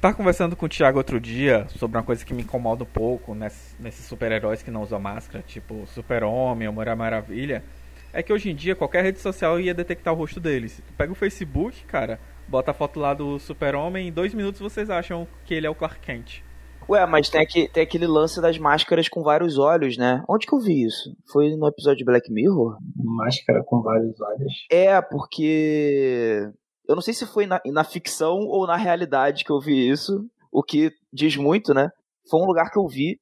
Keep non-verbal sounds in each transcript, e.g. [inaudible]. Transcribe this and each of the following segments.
Tava conversando com o Thiago outro dia sobre uma coisa que me incomoda um pouco nesses, nesses super-heróis que não usam máscara, tipo Super-Homem ou Mulher Maravilha. É que hoje em dia qualquer rede social ia detectar o rosto deles. Pega o Facebook, cara, bota a foto lá do Super-Homem, em dois minutos vocês acham que ele é o Clark Kent. Ué, mas tem, aqui, tem aquele lance das máscaras com vários olhos, né? Onde que eu vi isso? Foi no episódio de Black Mirror? Máscara com vários olhos. É, porque eu não sei se foi na, na ficção ou na realidade que eu vi isso, o que diz muito, né? Foi um lugar que eu vi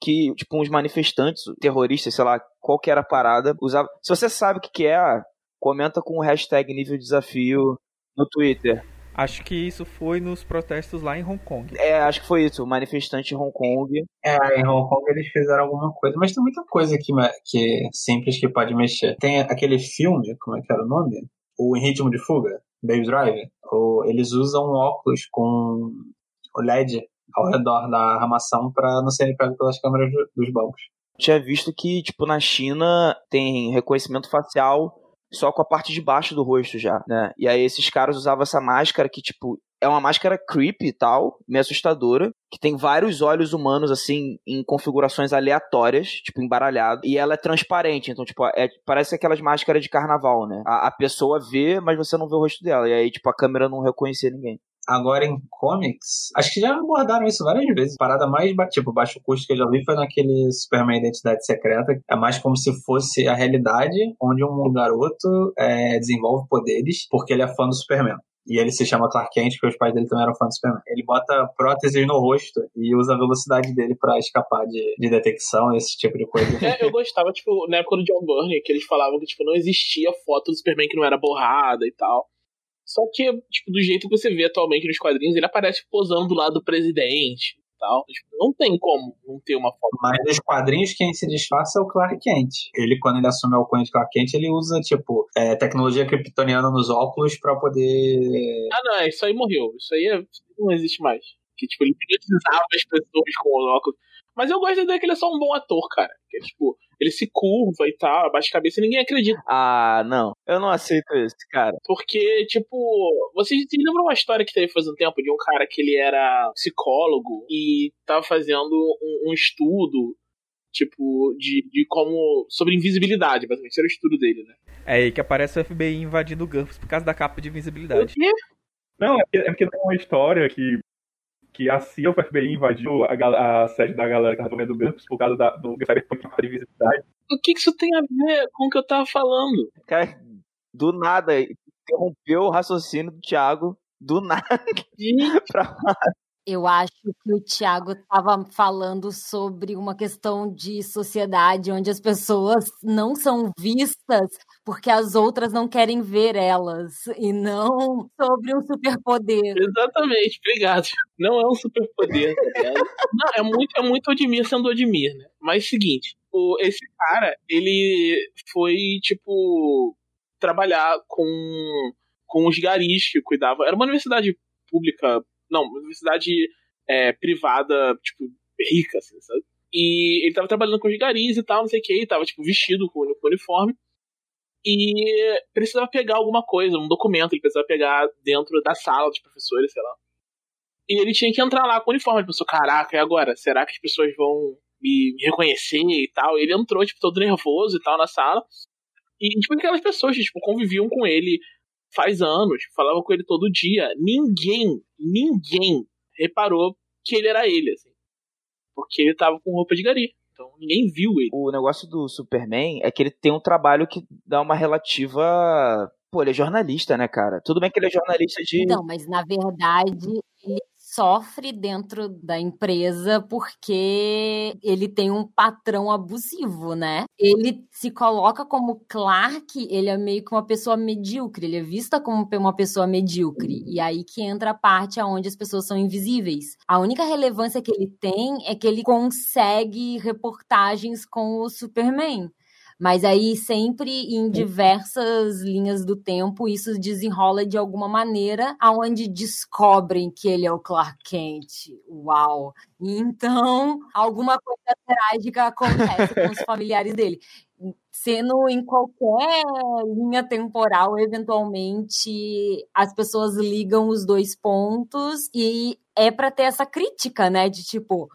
que, tipo, uns manifestantes, terroristas, sei lá, qual que era a parada, usava. Se você sabe o que, que é, comenta com o hashtag nível desafio no Twitter. Acho que isso foi nos protestos lá em Hong Kong. É, acho que foi isso, o manifestante em Hong Kong. É, em Hong Kong eles fizeram alguma coisa, mas tem muita coisa aqui que simples que pode mexer. Tem aquele filme, como é que era o nome? O Em Ritmo de Fuga. Baby Driver, eles usam óculos com o LED ao redor da armação para não serem pegos pelas câmeras dos bancos. Tinha visto que, tipo, na China tem reconhecimento facial só com a parte de baixo do rosto já, né? E aí esses caras usavam essa máscara que, tipo, é uma máscara creepy e tal, meio assustadora, que tem vários olhos humanos, assim, em configurações aleatórias, tipo, embaralhado, e ela é transparente, então, tipo, é, parece aquelas máscaras de carnaval, né? A, a, pessoa vê, mas você não vê o rosto dela, e aí, tipo, a câmera não reconhecia ninguém. Agora em comics, acho que já abordaram isso várias vezes. A parada mais, tipo, baixo custo que eu já vi foi naquele Superman Identidade Secreta. É mais como se fosse a realidade onde um garoto é, desenvolve poderes porque ele é fã do Superman. E ele se chama Clark Kent, porque os pais dele também eram fãs do Superman. Ele bota próteses no rosto e usa a velocidade dele para escapar de, de detecção, esse tipo de coisa. É, eu gostava, tipo, na época do John Byrne, que eles falavam que, tipo, não existia foto do Superman que não era borrada e tal. Só que, tipo, do jeito que você vê atualmente nos quadrinhos, ele aparece posando do lado do presidente tal. Tipo, não tem como não ter uma foto. Mas nos quadrinhos quem se disfarça é o Clark Kent. Ele, quando ele assume o alcunha de Clark Kent, ele usa, tipo, é, tecnologia kryptoniana nos óculos para poder... Ah, não, isso aí morreu. Isso aí é... não existe mais. Que, tipo, ele hipnotizava as pessoas com os óculos. Mas eu gosto da ideia que ele é só um bom ator, cara. Que é, tipo, ele se curva e tal, abaixa a cabeça e ninguém acredita. Ah, não. Eu não aceito isso, cara. Porque, tipo, vocês se lembram uma história que teve faz um tempo de um cara que ele era psicólogo e tava fazendo um, um estudo tipo, de, de como. sobre invisibilidade, basicamente. Esse era o estudo dele, né? É aí que aparece o FBI invadindo o Campus por causa da capa de invisibilidade. O quê? Não, é porque, é porque tem uma história que que a CIA, o FBI, invadiu a, a sede da galera que tava comendo Campus por causa da, do Cyberpunk de visibilidade. O que, que isso tem a ver com o que eu tava falando? Cara, do nada, interrompeu o raciocínio do Thiago, do nada. [laughs] pra eu acho que o Tiago estava falando sobre uma questão de sociedade onde as pessoas não são vistas porque as outras não querem ver elas e não sobre um superpoder. Exatamente, obrigado. Não é um superpoder. Tá não, é muito, é muito Odmir sendo Odmir, né? Mas seguinte, o, esse cara, ele foi tipo trabalhar com com os garis que cuidavam. Era uma universidade pública não, uma universidade é, privada, tipo, rica, assim, sabe? E ele tava trabalhando com os garis e tal, não sei o que, e tava, tipo, vestido com, com uniforme. E precisava pegar alguma coisa, um documento, ele precisava pegar dentro da sala dos professores, sei lá. E ele tinha que entrar lá com o uniforme. Ele pensou, caraca, e agora? Será que as pessoas vão me, me reconhecer e tal? E ele entrou, tipo, todo nervoso e tal na sala. E, tipo, aquelas pessoas que, tipo, conviviam com ele faz anos, falava com ele todo dia. Ninguém, ninguém reparou que ele era ele, assim. Porque ele tava com roupa de gari. Ninguém viu ele. O negócio do Superman é que ele tem um trabalho que dá uma relativa. Pô, ele é jornalista, né, cara? Tudo bem que ele é jornalista de. Não, mas na verdade ele sofre dentro da empresa porque ele tem um patrão abusivo, né? Ele se coloca como Clark, ele é meio que uma pessoa medíocre, ele é vista como uma pessoa medíocre. E aí que entra a parte onde as pessoas são invisíveis. A única relevância que ele tem é que ele consegue reportagens com o Superman. Mas aí sempre em diversas linhas do tempo isso desenrola de alguma maneira aonde descobrem que ele é o Clark Kent. Uau! Então, alguma coisa trágica acontece com os [laughs] familiares dele sendo em qualquer linha temporal, eventualmente as pessoas ligam os dois pontos e é para ter essa crítica, né? De tipo,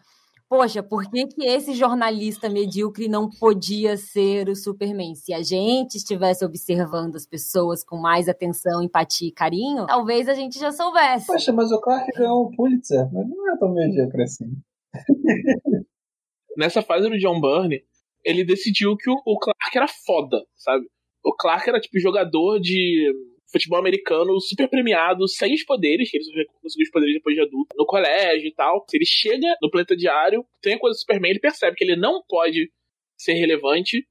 poxa, por que, que esse jornalista medíocre não podia ser o Superman? Se a gente estivesse observando as pessoas com mais atenção, empatia e carinho, talvez a gente já soubesse. Poxa, mas o Clark ganhou o Pulitzer, mas não é tão medíocre assim. [laughs] Nessa fase do John Byrne, ele decidiu que o, o Clark era foda, sabe? O Clark era tipo jogador de futebol americano super premiado, sem os poderes, que ele conseguiu os poderes depois de adulto, no colégio e tal. Se ele chega no planeta diário, tem a coisa do Superman, ele percebe que ele não pode ser relevante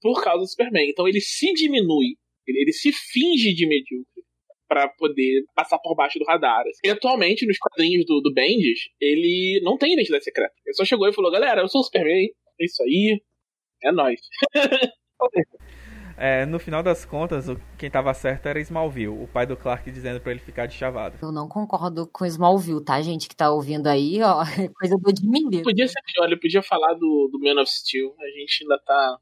por causa do Superman. Então ele se diminui, ele, ele se finge de medíocre para poder passar por baixo do radar. E atualmente, nos quadrinhos do, do Bendis, ele não tem identidade secreta. Ele só chegou e falou: galera, eu sou o Superman, é isso aí, é nóis. [laughs] É, no final das contas, quem tava certo era Smallville, o pai do Clark dizendo para ele ficar de chavado. Eu não concordo com Smallville, tá, gente que tá ouvindo aí, ó, [laughs] coisa do Admir. Podia ser pior, ele podia falar do, do Man of Steel, a gente ainda tá...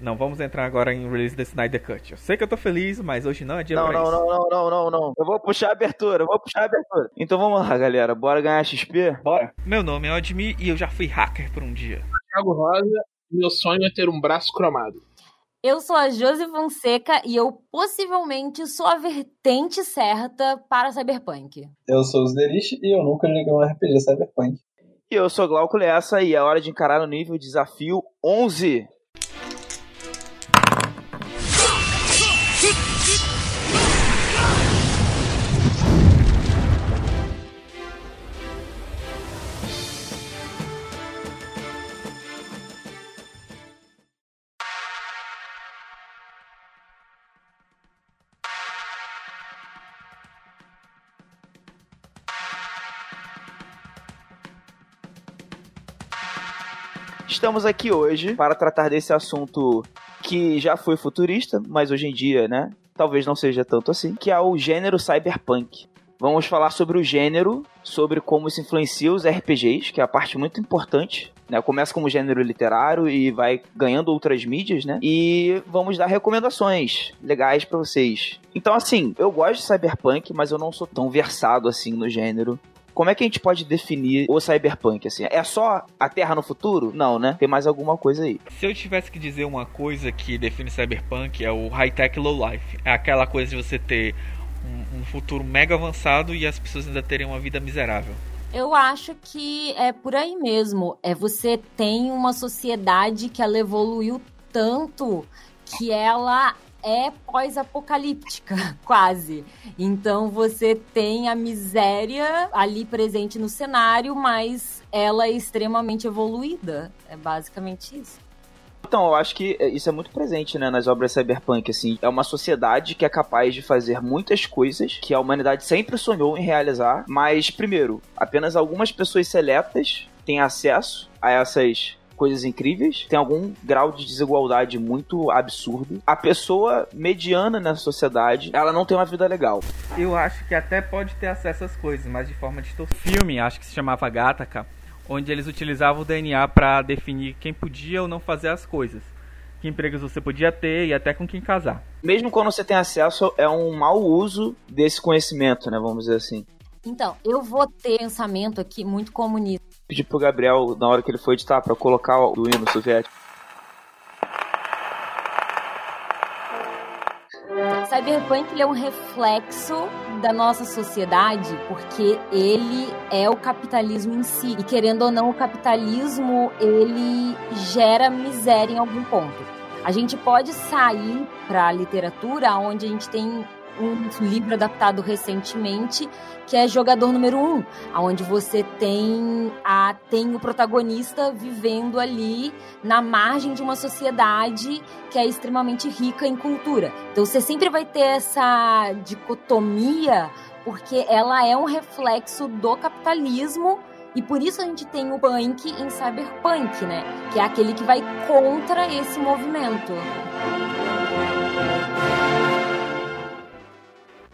Não, vamos entrar agora em release da Snyder Cut. Eu sei que eu tô feliz, mas hoje não é dia não, pra não, isso. Não, não, não, não, não. Eu vou puxar a abertura, eu vou puxar a abertura. Então vamos lá, galera. Bora ganhar XP? Bora. Meu nome é Admir e eu já fui hacker por um dia. Thiago Rosa, meu sonho é ter um braço cromado. Eu sou a Josi Fonseca e eu possivelmente sou a vertente certa para Cyberpunk. Eu sou o Zderich e eu nunca joguei um RPG Cyberpunk. E eu sou Glauco Lessa e é hora de encarar o nível desafio 11. Estamos aqui hoje para tratar desse assunto que já foi futurista, mas hoje em dia, né, talvez não seja tanto assim, que é o gênero cyberpunk. Vamos falar sobre o gênero, sobre como isso influencia os RPGs, que é a parte muito importante. Né? Começa como gênero literário e vai ganhando outras mídias, né? E vamos dar recomendações legais para vocês. Então, assim, eu gosto de cyberpunk, mas eu não sou tão versado assim no gênero. Como é que a gente pode definir o cyberpunk? Assim, é só a Terra no futuro? Não, né? Tem mais alguma coisa aí. Se eu tivesse que dizer uma coisa que define cyberpunk é o high-tech low life. É aquela coisa de você ter um, um futuro mega avançado e as pessoas ainda terem uma vida miserável. Eu acho que é por aí mesmo. É você tem uma sociedade que ela evoluiu tanto que ela é pós-apocalíptica, [laughs] quase. Então você tem a miséria ali presente no cenário, mas ela é extremamente evoluída. É basicamente isso. Então, eu acho que isso é muito presente, né, nas obras cyberpunk, assim. É uma sociedade que é capaz de fazer muitas coisas que a humanidade sempre sonhou em realizar, mas, primeiro, apenas algumas pessoas seletas têm acesso a essas coisas incríveis, tem algum grau de desigualdade muito absurdo. A pessoa mediana na sociedade, ela não tem uma vida legal. Eu acho que até pode ter acesso às coisas, mas de forma distorcida. Filme, acho que se chamava Gattaca, onde eles utilizavam o DNA para definir quem podia ou não fazer as coisas. Que empregos você podia ter e até com quem casar. Mesmo quando você tem acesso, é um mau uso desse conhecimento, né? Vamos dizer assim. Então, eu vou ter pensamento aqui muito comunista pedi pro Gabriel, na hora que ele foi editar, para colocar o hino soviético. Cyberpunk ele é um reflexo da nossa sociedade porque ele é o capitalismo em si. E querendo ou não, o capitalismo ele gera miséria em algum ponto. A gente pode sair para a literatura onde a gente tem um livro adaptado recentemente que é Jogador Número 1, um, onde você tem a tem o protagonista vivendo ali na margem de uma sociedade que é extremamente rica em cultura. Então você sempre vai ter essa dicotomia porque ela é um reflexo do capitalismo e por isso a gente tem o punk em cyberpunk, né? Que é aquele que vai contra esse movimento.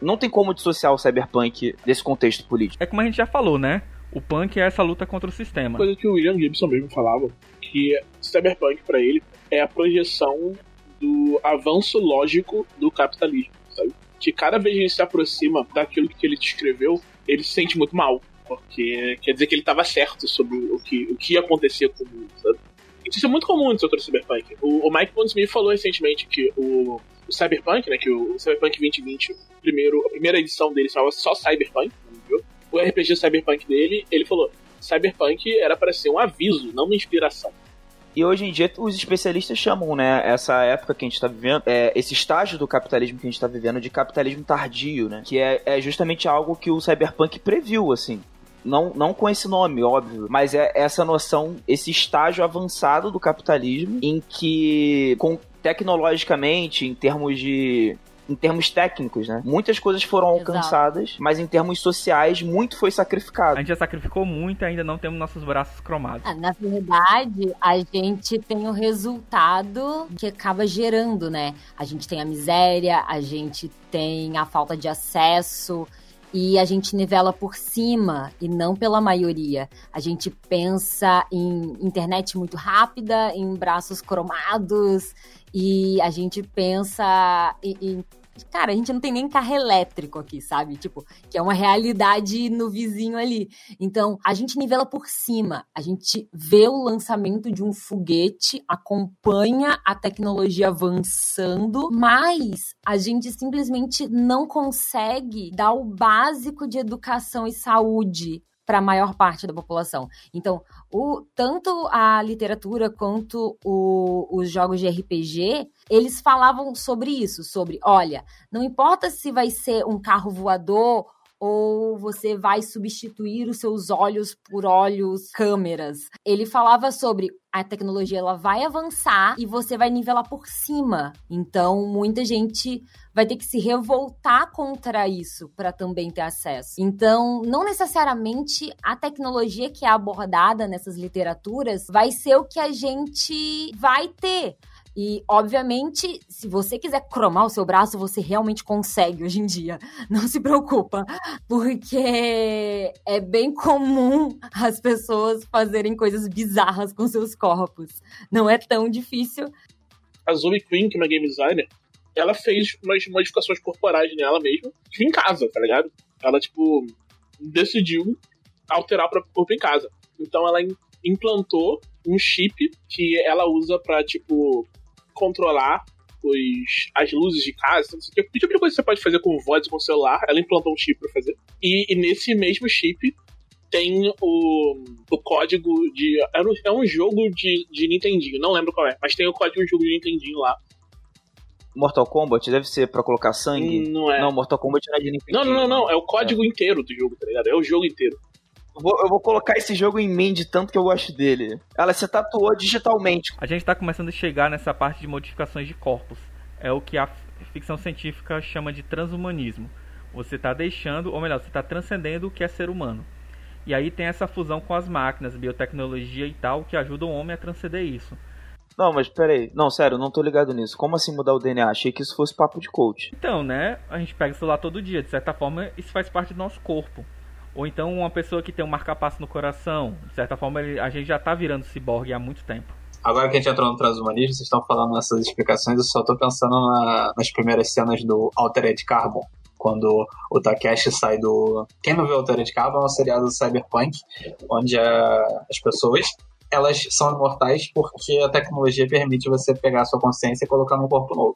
Não tem como dissociar o cyberpunk desse contexto político. É como a gente já falou, né? O punk é essa luta contra o sistema. Coisa que o William Gibson mesmo falava, que cyberpunk para ele é a projeção do avanço lógico do capitalismo, sabe? Que cada vez que a gente se aproxima daquilo que ele descreveu, ele se sente muito mal. Porque quer dizer que ele estava certo sobre o que, o que ia acontecer com o mundo, sabe? Isso é muito comum no setor cyberpunk. O, o Mike Pondsmith falou recentemente que o Cyberpunk, né, que o, Cyberpunk 2020, primeiro, a primeira edição dele chamava só Cyberpunk, viu? o RPG Cyberpunk dele, ele falou, Cyberpunk era para ser um aviso, não uma inspiração. E hoje em dia os especialistas chamam, né, essa época que a gente está vivendo, é, esse estágio do capitalismo que a gente está vivendo de capitalismo tardio, né? Que é, é justamente algo que o Cyberpunk previu, assim. Não, não com esse nome, óbvio, mas é essa noção, esse estágio avançado do capitalismo em que, com, tecnologicamente, em termos de em termos técnicos, né? Muitas coisas foram alcançadas, Exato. mas em termos sociais, muito foi sacrificado. A gente já sacrificou muito e ainda não temos nossos braços cromados. Ah, na verdade, a gente tem o resultado que acaba gerando, né? A gente tem a miséria, a gente tem a falta de acesso e a gente nivela por cima e não pela maioria. A gente pensa em internet muito rápida, em braços cromados e a gente pensa em, em Cara, a gente não tem nem carro elétrico aqui, sabe? Tipo, que é uma realidade no vizinho ali. Então, a gente nivela por cima. A gente vê o lançamento de um foguete, acompanha a tecnologia avançando, mas a gente simplesmente não consegue dar o básico de educação e saúde para a maior parte da população. Então, o, tanto a literatura quanto o, os jogos de RPG, eles falavam sobre isso, sobre, olha, não importa se vai ser um carro voador ou você vai substituir os seus olhos por olhos câmeras. Ele falava sobre a tecnologia ela vai avançar e você vai nivelar por cima. Então, muita gente vai ter que se revoltar contra isso para também ter acesso. Então, não necessariamente a tecnologia que é abordada nessas literaturas vai ser o que a gente vai ter. E, obviamente, se você quiser cromar o seu braço, você realmente consegue hoje em dia. [laughs] Não se preocupa, porque é bem comum as pessoas fazerem coisas bizarras com seus corpos. Não é tão difícil. A Zoe Queen, que é uma game designer, ela fez umas modificações corporais nela mesma, tipo, em casa, tá ligado? Ela, tipo, decidiu alterar o próprio corpo em casa. Então ela implantou um chip que ela usa pra, tipo, controlar os, as luzes de casa, não sei o que. tipo de coisa que você pode fazer com voz com o celular, ela implantou um chip pra fazer. E, e nesse mesmo chip tem o, o código de. É um, é um jogo de, de Nintendinho, não lembro qual é, mas tem o código de jogo de Nintendinho lá. Mortal Kombat deve ser pra colocar sangue? Não é. Não, Mortal Kombat não é de Nintendinho. Não, não, não, não. É o código é. inteiro do jogo, tá ligado? É o jogo inteiro. Eu vou, eu vou, colocar esse jogo em mim de tanto que eu gosto dele. Ela se tatuou digitalmente. A gente tá começando a chegar nessa parte de modificações de corpos. É o que a ficção científica chama de transhumanismo. Você tá deixando, ou melhor, você tá transcendendo o que é ser humano. E aí tem essa fusão com as máquinas, biotecnologia e tal, que ajuda o homem a transcender isso. Não, mas peraí. Não, sério, não tô ligado nisso. Como assim mudar o DNA? Achei que isso fosse papo de coach. Então, né? A gente pega o celular todo dia. De certa forma, isso faz parte do nosso corpo. Ou então uma pessoa que tem um marcapasso no coração. De certa forma, ele, a gente já tá virando ciborgue há muito tempo. Agora que a gente entrou no transhumanismo, vocês estão falando nessas explicações, eu só tô pensando na, nas primeiras cenas do Altered Carbon. Quando o Takeshi sai do. Quem não viu Altered Carbon é um seriado do Cyberpunk, onde a, as pessoas elas são imortais porque a tecnologia permite você pegar a sua consciência e colocar num corpo novo.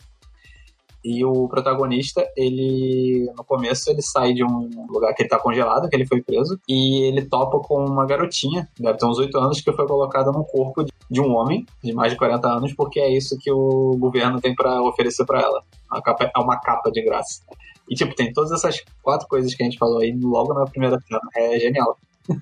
E o protagonista, ele no começo ele sai de um lugar que ele tá congelado, que ele foi preso, e ele topa com uma garotinha, deve ter uns 8 anos, que foi colocada no corpo de um homem de mais de 40 anos, porque é isso que o governo tem para oferecer para ela. Capa, é uma capa de graça. E tipo, tem todas essas quatro coisas que a gente falou aí logo na primeira cena. É genial. [laughs]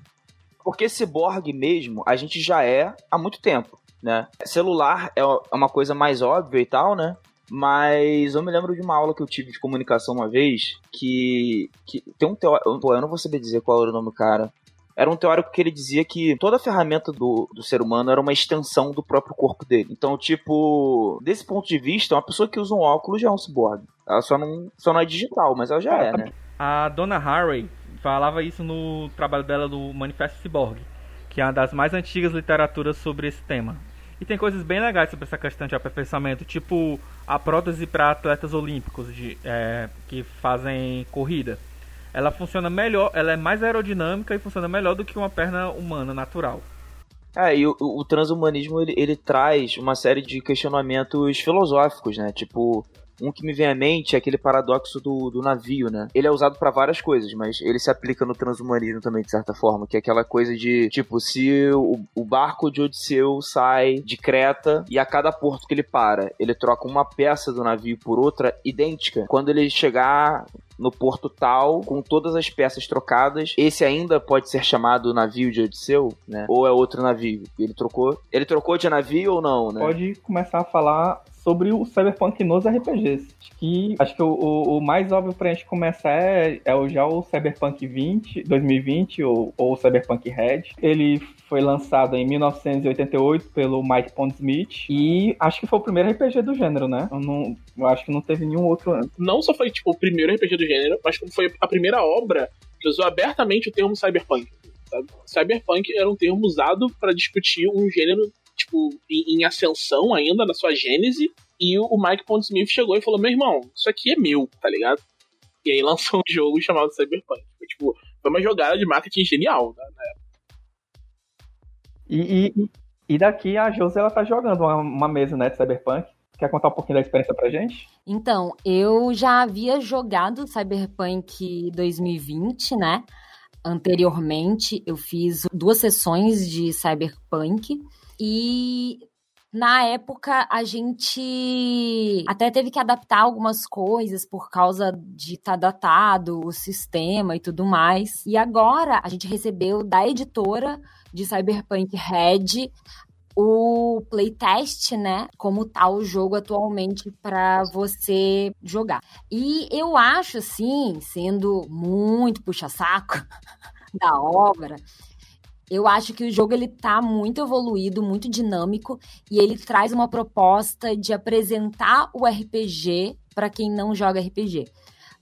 Porque ciborgue mesmo, a gente já é há muito tempo, né? Celular é uma coisa mais óbvia e tal, né? Mas eu me lembro de uma aula que eu tive de comunicação uma vez que, que tem um teórico. Eu não vou saber dizer qual era o nome do cara. Era um teórico que ele dizia que toda ferramenta do, do ser humano era uma extensão do próprio corpo dele. Então, tipo, desse ponto de vista, uma pessoa que usa um óculos já é um cyborg. Ela só não, só não é digital, mas ela já é, né? A dona Harry falava isso no trabalho dela do Manifesto Cyborg, que é uma das mais antigas literaturas sobre esse tema. E tem coisas bem legais sobre essa questão de aperfeiçoamento, tipo a prótese para atletas olímpicos de, é, que fazem corrida. ela funciona melhor, ela é mais aerodinâmica e funciona melhor do que uma perna humana natural. É, e o, o transhumanismo ele, ele traz uma série de questionamentos filosóficos, né? Tipo, um que me vem à mente é aquele paradoxo do, do navio, né? Ele é usado para várias coisas, mas ele se aplica no transhumanismo também, de certa forma, que é aquela coisa de, tipo, se o, o barco de Odisseu sai de Creta e a cada porto que ele para, ele troca uma peça do navio por outra idêntica. Quando ele chegar no porto tal, com todas as peças trocadas. Esse ainda pode ser chamado navio de Odisseu, né? Ou é outro navio? Ele trocou? Ele trocou de navio ou não, né? Pode começar a falar sobre o Cyberpunk nos RPGs. Acho que, acho que o, o, o mais óbvio pra gente começar é, é já o Cyberpunk 20, 2020 ou, ou o Cyberpunk Red. Ele foi lançado em 1988 pelo Mike Pondsmith e acho que foi o primeiro RPG do gênero, né? Eu, não, eu acho que não teve nenhum outro antes. Não só foi tipo o primeiro RPG do gênero, mas como foi a primeira obra que usou abertamente o termo cyberpunk. Sabe? Cyberpunk era um termo usado para discutir um gênero tipo em, em, ascensão ainda na sua gênese e o, Mike Pondsmith chegou e falou: "Meu irmão, isso aqui é meu, tá ligado?" E aí lançou um [laughs] jogo chamado Cyberpunk. Foi, tipo, foi uma jogada de marketing genial, né? E, e, e daqui a Josi ela tá jogando uma, uma mesa né, de Cyberpunk. Quer contar um pouquinho da experiência pra gente? Então, eu já havia jogado Cyberpunk 2020, né? Anteriormente, eu fiz duas sessões de Cyberpunk e na época a gente até teve que adaptar algumas coisas por causa de estar tá datado o sistema e tudo mais. E agora a gente recebeu da editora de Cyberpunk Red o playtest, né? Como tá o jogo atualmente para você jogar. E eu acho assim, sendo muito puxa-saco [laughs] da obra, eu acho que o jogo ele tá muito evoluído, muito dinâmico e ele traz uma proposta de apresentar o RPG para quem não joga RPG.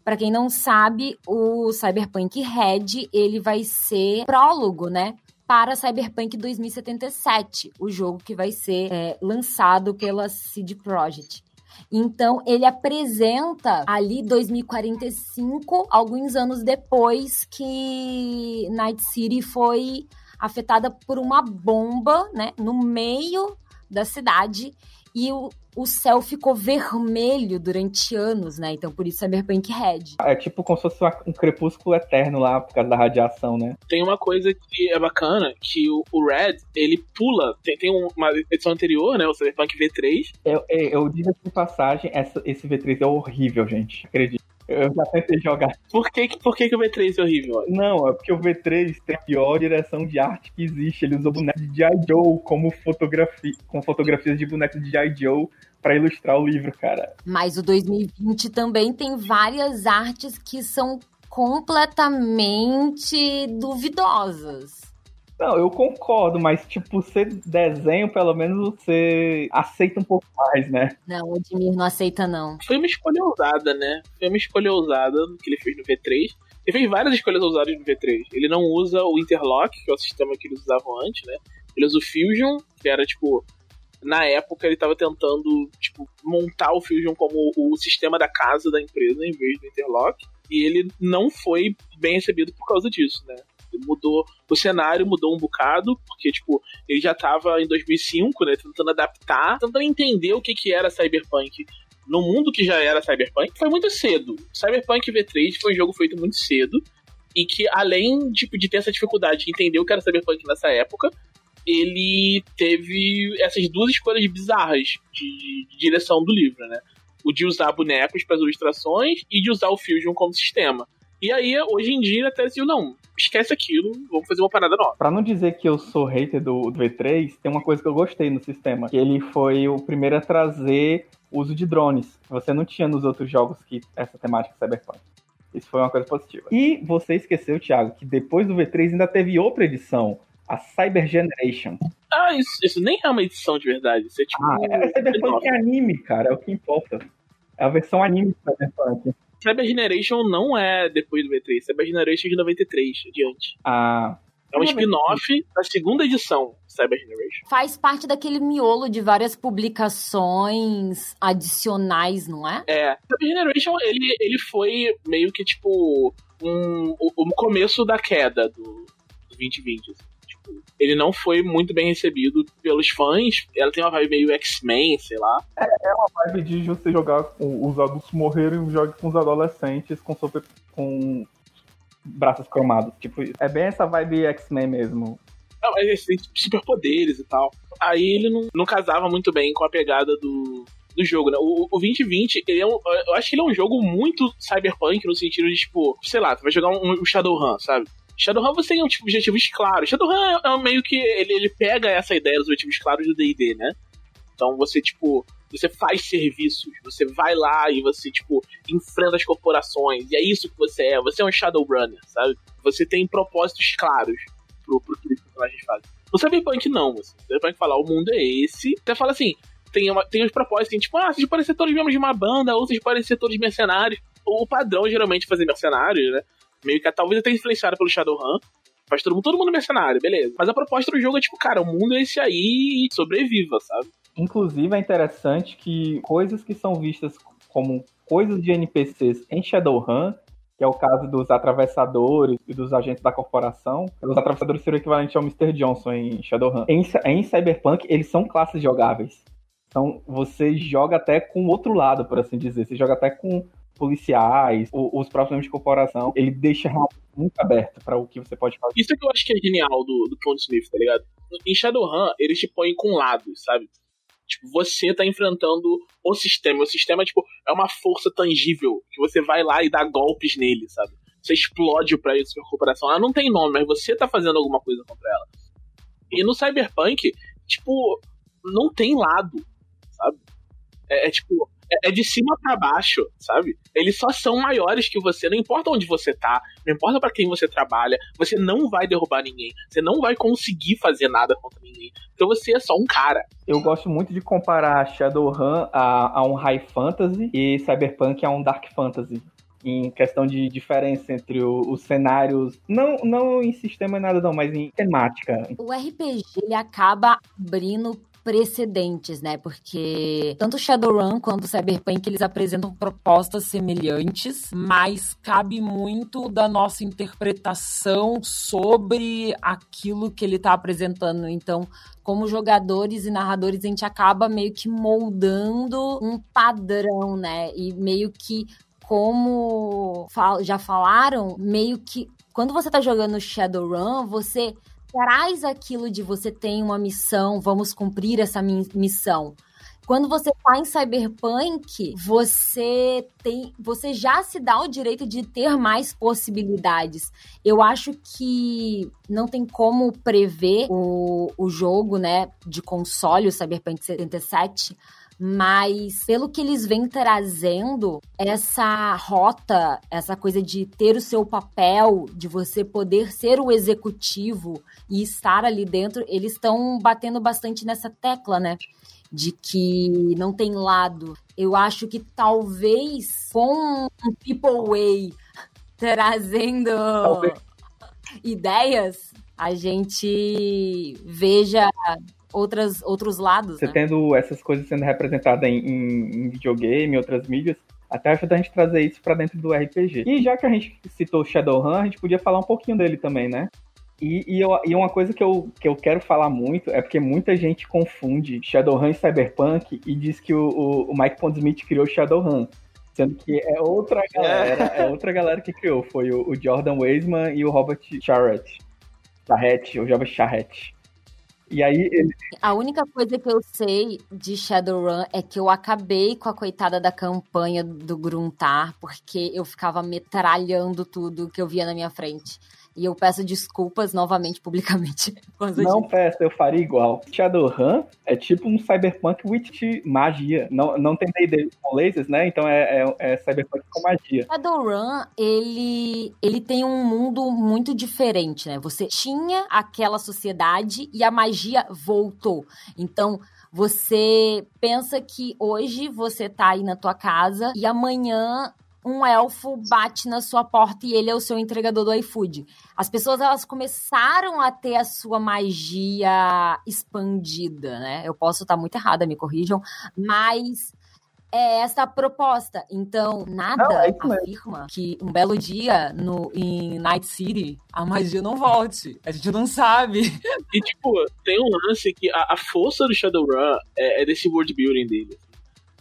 Para quem não sabe, o Cyberpunk Red, ele vai ser prólogo, né? Para Cyberpunk 2077, o jogo que vai ser é, lançado pela CD Projekt. Então, ele apresenta ali 2045, alguns anos depois que Night City foi afetada por uma bomba, né, no meio da cidade e o, o céu ficou vermelho durante anos, né? Então por isso Cyberpunk Red. É tipo como se fosse um crepúsculo eterno lá por causa da radiação, né? Tem uma coisa que é bacana, que o, o Red, ele pula, tem, tem uma edição anterior, né? O Cyberpunk V3. Eu, eu, eu digo de passagem, essa, esse V3 é horrível, gente. Acredito. Eu já tentei jogar. Por que, por que, que o V3 é horrível? Não, é porque o V3 tem a pior direção de arte que existe. Ele usou bonecos de G.I. Joe como fotografia, com fotografias de bonecos de G.I. Joe para ilustrar o livro, cara. Mas o 2020 também tem várias artes que são completamente duvidosas. Não, eu concordo, mas tipo, ser desenho, pelo menos você aceita um pouco mais, né? Não, o Edmir não aceita, não. Foi uma escolha ousada, né? Foi uma escolha ousada que ele fez no V3. Ele fez várias escolhas ousadas no V3. Ele não usa o Interlock, que é o sistema que eles usavam antes, né? Ele usa o Fusion, que era tipo. Na época ele estava tentando tipo, montar o Fusion como o sistema da casa da empresa em vez do Interlock. E ele não foi bem recebido por causa disso, né? Mudou o cenário, mudou um bocado, porque, tipo, ele já tava em 2005, né, tentando adaptar, tentando entender o que que era Cyberpunk no mundo que já era Cyberpunk, foi muito cedo. Cyberpunk V3 foi um jogo feito muito cedo, e que além tipo, de ter essa dificuldade de entender o que era Cyberpunk nessa época, ele teve essas duas escolhas bizarras de, de, direção do livro, né? O de usar bonecos para as ilustrações e de usar o Fusion como sistema. E aí, hoje em dia, até decidiu, não, esquece aquilo, vamos fazer uma parada nova. Pra não dizer que eu sou hater do, do V3, tem uma coisa que eu gostei no sistema, que ele foi o primeiro a trazer uso de drones, que você não tinha nos outros jogos que essa temática Cyberpunk. Isso foi uma coisa positiva. E você esqueceu, Thiago, que depois do V3 ainda teve outra edição, a Cyber Generation. Ah, isso, isso nem é uma edição de verdade. Isso é tipo. Ah, é Cyberpunk é anime, cara, é o que importa. É a versão anime do Cyberpunk. Cyber Generation não é depois do V3, Cyber Generation é de 93 adiante. Ah. É um spin-off da segunda edição Cyber Generation. Faz parte daquele miolo de várias publicações adicionais, não é? É. Cyber Generation, ele, ele foi meio que tipo um, o, o começo da queda do, do 2020. Assim. Ele não foi muito bem recebido pelos fãs. Ela tem uma vibe meio X-Men, sei lá. É uma vibe de você jogar com os adultos morrerem e jogar com os adolescentes com, super, com braços cromados. Tipo, é bem essa vibe X-Men mesmo. Não, ele tem superpoderes e tal. Aí ele não, não casava muito bem com a pegada do, do jogo, né? O, o 2020, ele é um, eu acho que ele é um jogo muito cyberpunk no sentido de, tipo, sei lá, tu vai jogar um, um Shadowrun, sabe? Shadowrun você tem objetivos claros. Shadowrun é, é meio que. Ele, ele pega essa ideia dos objetivos claros do DD, né? Então você, tipo, você faz serviços, você vai lá e você, tipo, enfrenta as corporações, e é isso que você é. Você é um Shadowrunner, sabe? Você tem propósitos claros pro, pro que os personagens fazem. No Cyberpunk, não. Assim. O Cyberpunk fala, o mundo é esse. Você fala assim, tem, uma, tem os propósitos, tem tipo, ah, vocês ser todos membros de uma banda, ou vocês ser todos mercenários. O padrão, geralmente, fazer mercenários, né? Meio que talvez até influenciado pelo Shadowrun. Faz todo mundo, todo mundo mercenário, beleza. Mas a proposta do jogo é tipo, cara, o mundo é esse aí e sobreviva, sabe? Inclusive é interessante que coisas que são vistas como coisas de NPCs em Shadowrun que é o caso dos atravessadores e dos agentes da corporação. Os atravessadores seriam equivalente ao Mr. Johnson em Shadowrun. Em, em Cyberpunk, eles são classes jogáveis. Então, você joga até com o outro lado, por assim dizer. Você joga até com policiais, os próprios membros de corporação. Ele deixa muito aberto para o que você pode fazer. Isso é que eu acho que é genial do, do Clone Smith, tá ligado? Em Shadowrun, eles te põem com lados, sabe? Tipo, você tá enfrentando o sistema. O sistema, tipo, é uma força tangível que você vai lá e dá golpes nele, sabe? Você explode o prédio da sua corporação. Ela não tem nome, mas você tá fazendo alguma coisa contra ela. E no Cyberpunk, tipo, não tem lado, sabe? É, é tipo, é, é de cima para baixo, sabe? Eles só são maiores que você, não importa onde você tá, não importa para quem você trabalha, você não vai derrubar ninguém, você não vai conseguir fazer nada contra ninguém. Então você é só um cara. Eu gosto muito de comparar Shadowrun a, a um High Fantasy e Cyberpunk a um Dark Fantasy em questão de diferença entre o, os cenários, não, não em sistema nada não, mas em temática. O RPG ele acaba abrindo precedentes, né? Porque tanto Shadowrun quanto Cyberpunk eles apresentam propostas semelhantes, mas cabe muito da nossa interpretação sobre aquilo que ele está apresentando. Então, como jogadores e narradores, a gente acaba meio que moldando um padrão, né? E meio que como já falaram, meio que quando você tá jogando Shadowrun, você traz aquilo de você tem uma missão, vamos cumprir essa missão. Quando você está em cyberpunk, você tem, você já se dá o direito de ter mais possibilidades. Eu acho que não tem como prever o, o jogo, né, de console, o Cyberpunk 77, mas pelo que eles vêm trazendo, essa rota, essa coisa de ter o seu papel, de você poder ser o executivo e estar ali dentro, eles estão batendo bastante nessa tecla, né? De que não tem lado. Eu acho que talvez com um People Way [laughs] trazendo talvez. ideias, a gente veja outras, outros lados. Você né? tendo essas coisas sendo representadas em, em, em videogame, outras mídias, até ajuda a gente trazer isso para dentro do RPG. E já que a gente citou Shadowrun, a gente podia falar um pouquinho dele também, né? E, e, eu, e, uma coisa que eu, que eu quero falar muito é porque muita gente confunde Shadowrun e Cyberpunk e diz que o, o, o Mike Pondsmith criou Shadowrun. Sendo que é outra galera, é, é outra galera que criou. Foi o, o Jordan Weisman e o Robert Charrett. Charrett, o Robert Charrett. E aí ele... A única coisa que eu sei de Shadowrun é que eu acabei com a coitada da campanha do Gruntar, porque eu ficava metralhando tudo que eu via na minha frente. E eu peço desculpas novamente, publicamente. [laughs] Não peço, eu faria igual. Shadowrun é tipo um cyberpunk with magia. Não, não tem D&D com lasers, né? Então é, é, é, cyberpunk com magia. Shadowrun, ele, ele tem um mundo muito diferente, né? Você tinha aquela sociedade e a magia voltou. Então... Você pensa que hoje você tá aí na tua casa e amanhã um elfo bate na sua porta e ele é o seu entregador do iFood. As pessoas elas começaram a ter a sua magia expandida, né? Eu posso estar muito errada, me corrijam, mas é essa a proposta. Então, nada Não, é afirma que um belo dia no, em Night City a magia não volte. A gente não sabe. E, tipo, tem um lance que a, a força do Shadowrun é, é desse world building dele.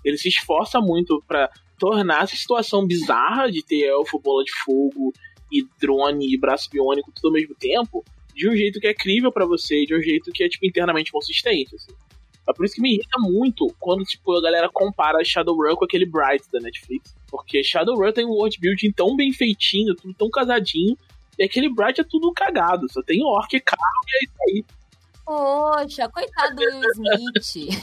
Ele se esforça muito pra tornar essa situação bizarra de ter elfo, bola de fogo e drone e braço biônico tudo ao mesmo tempo de um jeito que é crível pra você, de um jeito que é, tipo, internamente consistente, assim. É por isso que me irrita muito quando, tipo, a galera compara Shadowrun com aquele Bright da Netflix. Porque Shadowrun tem um world building tão bem feitinho, tudo tão casadinho, e aquele Bright é tudo cagado, só tem orc e carro e é isso aí. Poxa, coitado do Will Smith.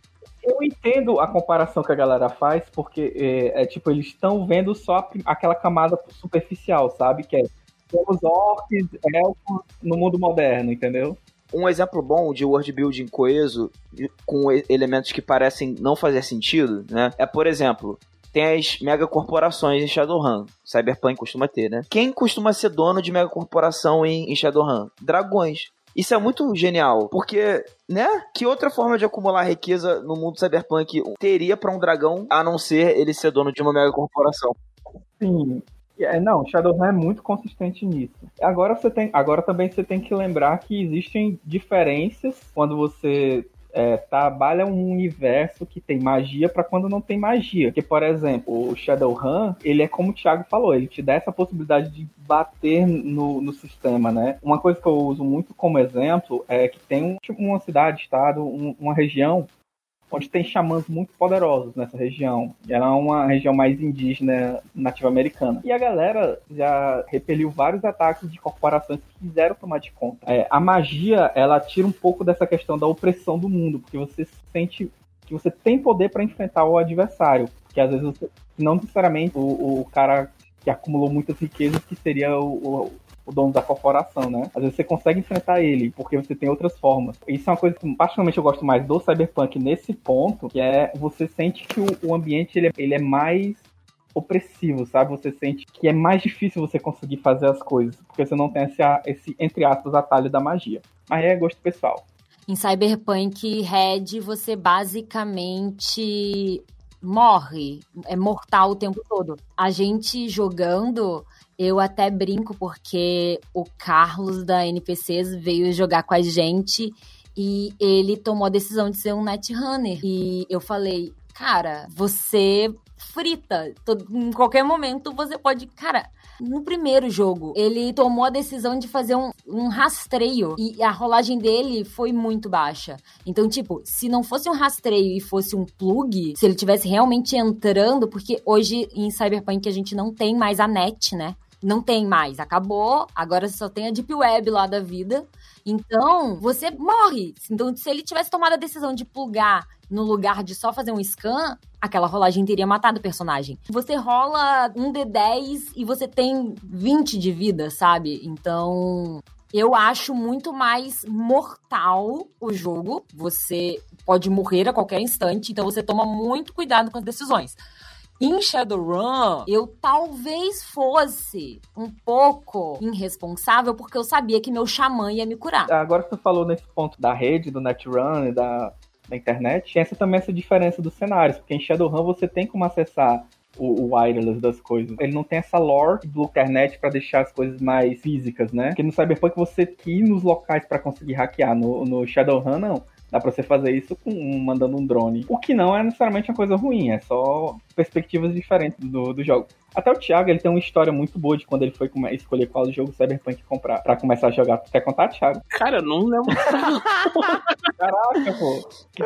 [laughs] Eu entendo a comparação que a galera faz, porque é, é tipo, eles estão vendo só aquela camada superficial, sabe? Que é temos orcs, elfos no mundo moderno, entendeu? Um exemplo bom de world building coeso com elementos que parecem não fazer sentido, né? É, por exemplo, tem as megacorporações em Shadowrun. Cyberpunk costuma ter, né? Quem costuma ser dono de megacorporação em, em Shadowrun? Dragões. Isso é muito genial, porque, né? Que outra forma de acumular riqueza no mundo cyberpunk teria pra um dragão a não ser ele ser dono de uma megacorporação? Sim. É, não, Shadowrun é muito consistente nisso. Agora você tem, agora também você tem que lembrar que existem diferenças quando você é, trabalha um universo que tem magia para quando não tem magia. Porque, por exemplo, o Shadowrun, ele é como o Thiago falou, ele te dá essa possibilidade de bater no, no sistema, né? Uma coisa que eu uso muito como exemplo é que tem um, tipo, uma cidade, estado, um- uma região onde tem xamãs muito poderosos nessa região. Ela é uma região mais indígena, nativa americana. E a galera já repeliu vários ataques de corporações que quiseram tomar de conta. É, a magia, ela tira um pouco dessa questão da opressão do mundo, porque você sente que você tem poder para enfrentar o adversário. Porque às vezes você, não necessariamente o, o cara que acumulou muitas riquezas, que seria o, o, o dono da corporação, né? Às vezes você consegue enfrentar ele, porque você tem outras formas. Isso é uma coisa que, particularmente, eu gosto mais do Cyberpunk nesse ponto, que é você sente que o, ambiente ele é, ele é mais opressivo, sabe? Você sente que é mais difícil você conseguir fazer as coisas, porque você não tem esse, esse entre aspas, atalho da magia. Mas é gosto pessoal. Em Cyberpunk Red, você basicamente morre, é mortal o tempo todo. A gente jogando, eu até brinco porque o Carlos da NPCs veio jogar com a gente e ele tomou a decisão de ser um netrunner. E eu falei, cara, você frita. Em qualquer momento você pode. Cara, no primeiro jogo, ele tomou a decisão de fazer um, um rastreio. E a rolagem dele foi muito baixa. Então, tipo, se não fosse um rastreio e fosse um plug, se ele tivesse realmente entrando, porque hoje em Cyberpunk a gente não tem mais a net, né? Não tem mais, acabou. Agora só tem a Deep Web lá da vida. Então, você morre. Então, se ele tivesse tomado a decisão de plugar no lugar de só fazer um scan, aquela rolagem teria matado o personagem. Você rola um D10 e você tem 20 de vida, sabe? Então, eu acho muito mais mortal o jogo. Você pode morrer a qualquer instante, então você toma muito cuidado com as decisões. Em Shadowrun, eu talvez fosse um pouco irresponsável porque eu sabia que meu xamã ia me curar. Agora que você falou nesse ponto da rede, do netrun da, da internet, tem essa, também essa diferença dos cenários, porque em Shadowrun você tem como acessar o, o wireless das coisas. Ele não tem essa lore do internet para deixar as coisas mais físicas, né? Porque no Cyberpunk você que nos locais para conseguir hackear. No, no Shadowrun, não. Dá pra você fazer isso com mandando um drone. O que não é necessariamente uma coisa ruim, é só perspectivas diferentes do, do jogo. Até o Thiago, ele tem uma história muito boa de quando ele foi escolher qual jogo Cyberpunk comprar pra começar a jogar. Tu quer contar, Thiago? Cara, eu não lembro. [laughs] Caraca, pô. Que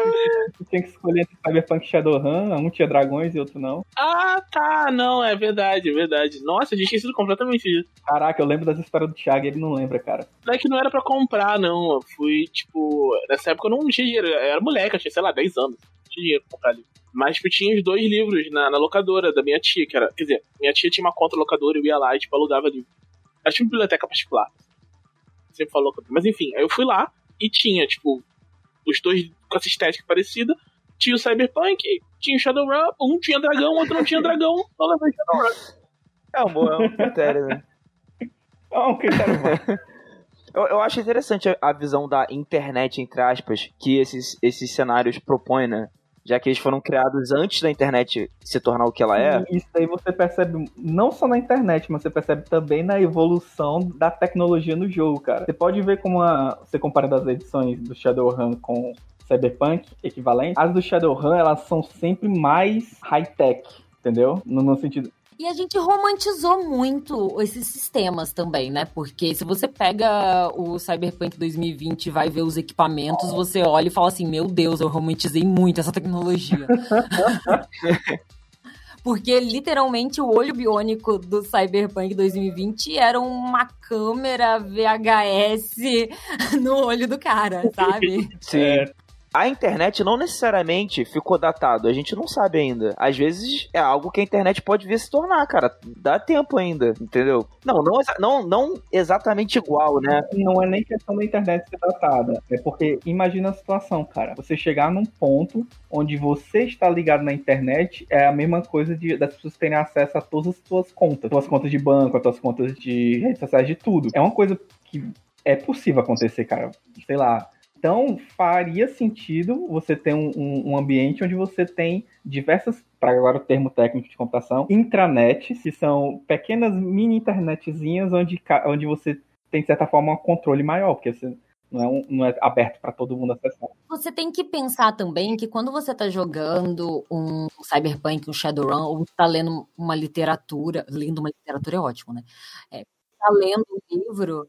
tu, tinha que escolher entre Cyberpunk e Shadowrun, um tinha dragões e outro não. ah, tá, não, é verdade, é verdade. Nossa, eu tinha esquecido completamente disso. Caraca, eu lembro das histórias do Thiago e ele não lembra, cara. É que não era pra comprar, não. Eu fui, tipo, nessa época eu não tinha dinheiro. Eu era moleque, eu tinha, sei lá, 10 anos. Comprar livro. Mas, tipo, tinha os dois livros na, na locadora da minha tia, que era. Quer dizer, minha tia tinha uma conta locadora, eu ia lá e, tipo, alugava livro. Tinha uma biblioteca particular. Sempre falou. Mas enfim, aí eu fui lá e tinha, tipo, os dois com essa estética parecida. Tinha o Cyberpunk, tinha o Shadowrun, um tinha dragão, outro não tinha dragão. [laughs] Eu levei Shadowrun. É um bom é um critério, né? É um critério bom. [laughs] Eu, eu acho interessante a, a visão da internet, entre aspas, que esses, esses cenários propõem, né? Já que eles foram criados antes da internet se tornar o que ela é. Isso aí você percebe não só na internet, mas você percebe também na evolução da tecnologia no jogo, cara. Você pode ver como a, você compara das edições do Shadowrun com Cyberpunk equivalente, as do Shadowrun elas são sempre mais high-tech, entendeu? No, no sentido, E a gente romantizou muito esses sistemas também, né? Porque se você pega o Cyberpunk 2020 e vai ver os equipamentos, você olha e fala assim: Meu Deus, eu romantizei muito essa tecnologia. [laughs] Porque literalmente o olho biônico do Cyberpunk 2020 era uma câmera VHS [laughs] no olho do cara, sabe? Sim. A internet não necessariamente ficou datado, a gente não sabe ainda. Às vezes é algo que a internet pode vir se tornar, cara. Dá tempo ainda, entendeu? Não, não, não, não exatamente igual, né? não é nem questão da internet ser datada. É porque imagina a situação, cara. Você chegar num ponto onde você está ligado na internet é a mesma coisa de, das pessoas terem acesso a todas as suas contas. Suas contas de banco, as suas contas de redes sociais, de tudo. É uma coisa que é possível acontecer, cara. Sei lá. Então, faria sentido você ter um, um- ambiente onde você tem diversas, para agora o termo técnico de computação, intranets, que são pequenas mini internetzinhas onde, onde você tem, de certa forma, um controle maior, porque você não é, um- não é aberto para todo mundo acessar. Você tem que pensar também que quando você tá jogando um Cyberpunk, um Shadowrun, ou tá lendo uma literatura, lendo uma literatura é ótimo, né? É, tá lendo um livro,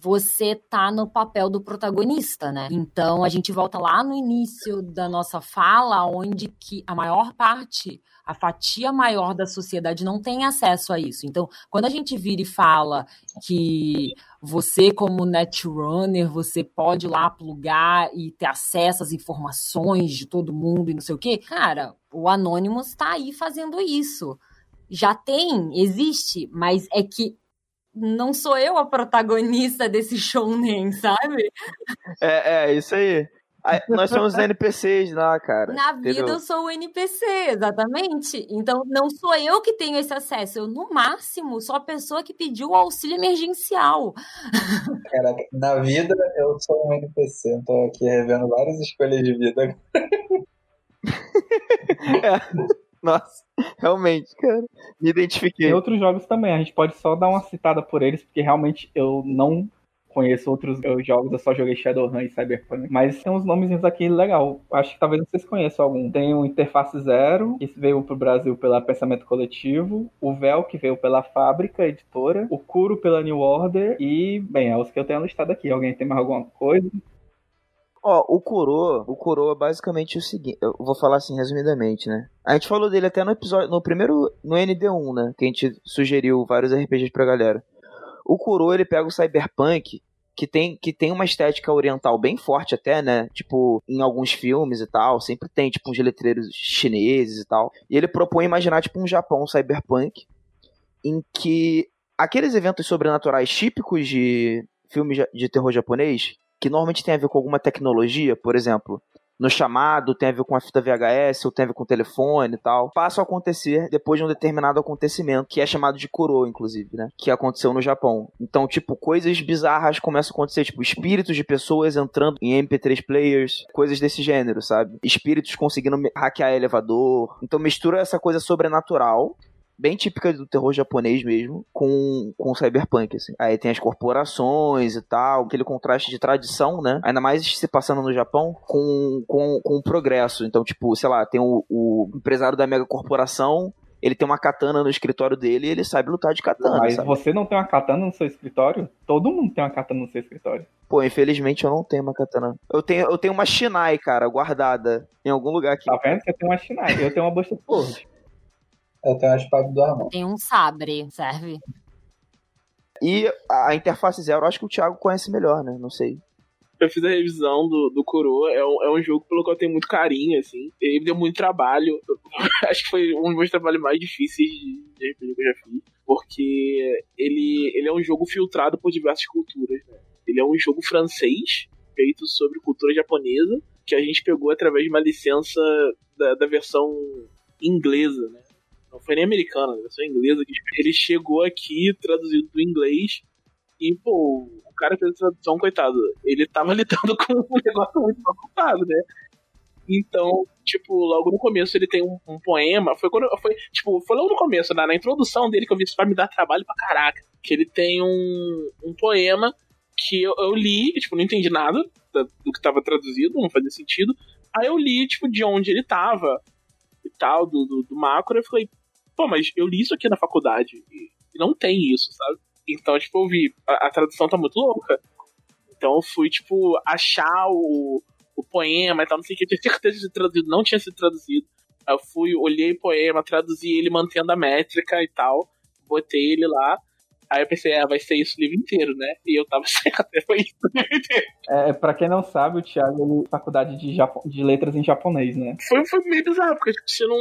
você tá no papel do protagonista, né? Então a gente volta lá no início da nossa fala, onde que a maior parte, a fatia maior da sociedade não tem acesso a isso. Então, quando a gente vira e fala que você, como netrunner, você pode ir lá plugar e ter acesso às informações de todo mundo e não sei o quê. Cara, o Anonymous tá aí fazendo isso. Já tem, existe, mas é que não sou eu a protagonista desse shounen, sabe? É, é, isso aí. Nós somos os [laughs] NPCs lá, cara. Na vida entendeu? eu sou o NPC, exatamente. Então não sou eu que tenho esse acesso. Eu, no máximo, sou a pessoa que pediu o auxílio emergencial. [laughs] Caraca, na vida eu sou um NPC, eu tô aqui revendo várias escolhas de vida. [laughs] Nossa, realmente, cara. Me identifiquei. Tem outros jogos também, a gente pode só dar uma citada por eles, porque realmente eu não conheço outros jogos, eu só joguei Shadowrun e Cyberpunk. Mas tem uns nomes aqui legal. Acho que talvez vocês conheçam algum. Tem o Interface Zero, que veio pro Brasil pela Pensamento Coletivo, o Vel, que veio pela Fábrica Editora, o Kuro pela New Order e, bem, é os que eu tenho listado aqui. Alguém tem mais alguma coisa? Ó, o Kuro, o Kuro é basicamente o seguinte, eu vou falar assim resumidamente, né? A gente falou dele até no episódio, no primeiro, no ND1, né? Que a gente sugeriu vários RPGs pra galera. O Kuro, ele pega o Cyberpunk, que tem, que tem uma estética oriental bem forte até, né? Tipo, em alguns filmes e tal, sempre tem, tipo, uns letreiros chineses e tal. E ele propõe imaginar, tipo, um Japão cyberpunk, em que aqueles eventos sobrenaturais típicos de filmes de terror japonês, que normalmente tem a ver com alguma tecnologia, por exemplo, no chamado tem a ver com a fita VHS ou tem a ver com o telefone e tal, passam a acontecer depois de um determinado acontecimento, que é chamado de Kuro, inclusive, né? Que aconteceu no Japão. Então, tipo, coisas bizarras começam a acontecer, tipo, espíritos de pessoas entrando em MP3 players, coisas desse gênero, sabe? Espíritos conseguindo hackear elevador. Então mistura essa coisa sobrenatural bem típica do terror japonês mesmo, com, com cyberpunk, assim. Aí tem as corporações e tal, aquele contraste de tradição, né? Ainda mais se passando no Japão, com, com, com o progresso. Então, tipo, sei lá, tem o, o empresário da mega corporação, ele tem uma katana no escritório dele e ele sabe lutar de katana, Mas sabe? você não tem uma katana no seu escritório? Todo mundo tem uma katana no seu escritório. Pô, infelizmente eu não tenho uma katana. Eu tenho, eu tenho uma Shinai, cara, guardada em algum lugar aqui. Tá vendo? Você tem uma Shinai, eu tenho uma Buster Sword. Eu tenho a espada do Armão. Tem um sabre, serve? E a, interface zero, acho que o Thiago conhece melhor, né? Não sei. Eu fiz a revisão do, do Coroa, é um, é um jogo pelo qual eu tenho muito carinho, assim. Ele deu muito trabalho. [laughs] Acho que foi um dos meus trabalhos mais difíceis de, de RPG que eu já fiz. Porque ele, ele é um jogo filtrado por diversas culturas, né? Ele é um jogo francês, feito sobre cultura japonesa, que a gente pegou através de uma licença da, da versão inglesa, né? Não foi nem americana, versão inglesa. que [laughs] Ele chegou aqui traduzido do inglês e, pô, o cara fez a tradução, coitado, ele tava [laughs] lidando com um negócio muito ocupado, né? Então, tipo, logo no começo ele tem um, um poema. Foi quando. Foi, tipo, foi logo no começo, né? na introdução dele que eu vi isso vai me dar trabalho pra caraca. Que ele tem um, um poema que eu, eu li, tipo, não entendi nada do que tava traduzido, não fazia sentido. Aí eu li, tipo, de onde ele tava tal, do, do, do macro, eu falei, pô, mas eu li isso aqui na faculdade e, não tem isso, sabe? Então, tipo, eu vi, a, a, tradução tá muito louca. Então eu fui, tipo, achar o, o poema e tal, não sei o que, eu tinha certeza de traduzido, não tinha sido traduzido. Aí eu fui, olhei o poema, traduzi ele mantendo a métrica e tal, botei ele lá. Aí eu pensei, é, vai ser isso o livro inteiro, né? E eu tava [laughs] certo, foi isso o livro inteiro. É, pra quem não sabe, o Thiago ele faculdade de, Japo... de letras em japonês, né? Foi, foi meio bizarro, porque tipo, se não.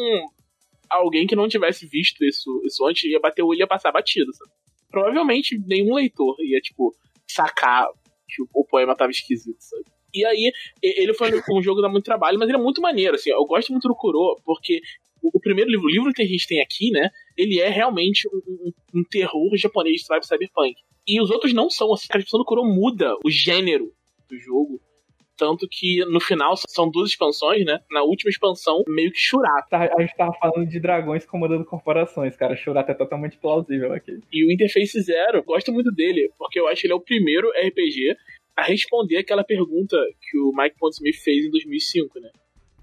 Alguém que não tivesse visto isso, isso antes ia bater o olho e ia passar batido, sabe? Provavelmente nenhum leitor ia, tipo, sacar que o, o poema tava esquisito, sabe? E aí, ele foi um jogo que dá muito trabalho, mas ele é muito maneiro, assim. Eu gosto muito do Kuro, porque o primeiro livro, o livro que a gente tem aqui, né? Ele é realmente um, um, um terror japonês de cyberpunk. E os outros não são, assim. A descrição do Kuro muda o gênero do jogo. Tanto que no final são duas expansões, né? Na última expansão, meio que Shurata. Tá, a gente tava falando de dragões comandando corporações, cara. Shurata é totalmente plausível aqui. E o Interface Zero, gosto muito dele, porque eu acho que ele é o primeiro RPG a responder aquela pergunta que o Mike Pondsmith fez em 2005, né?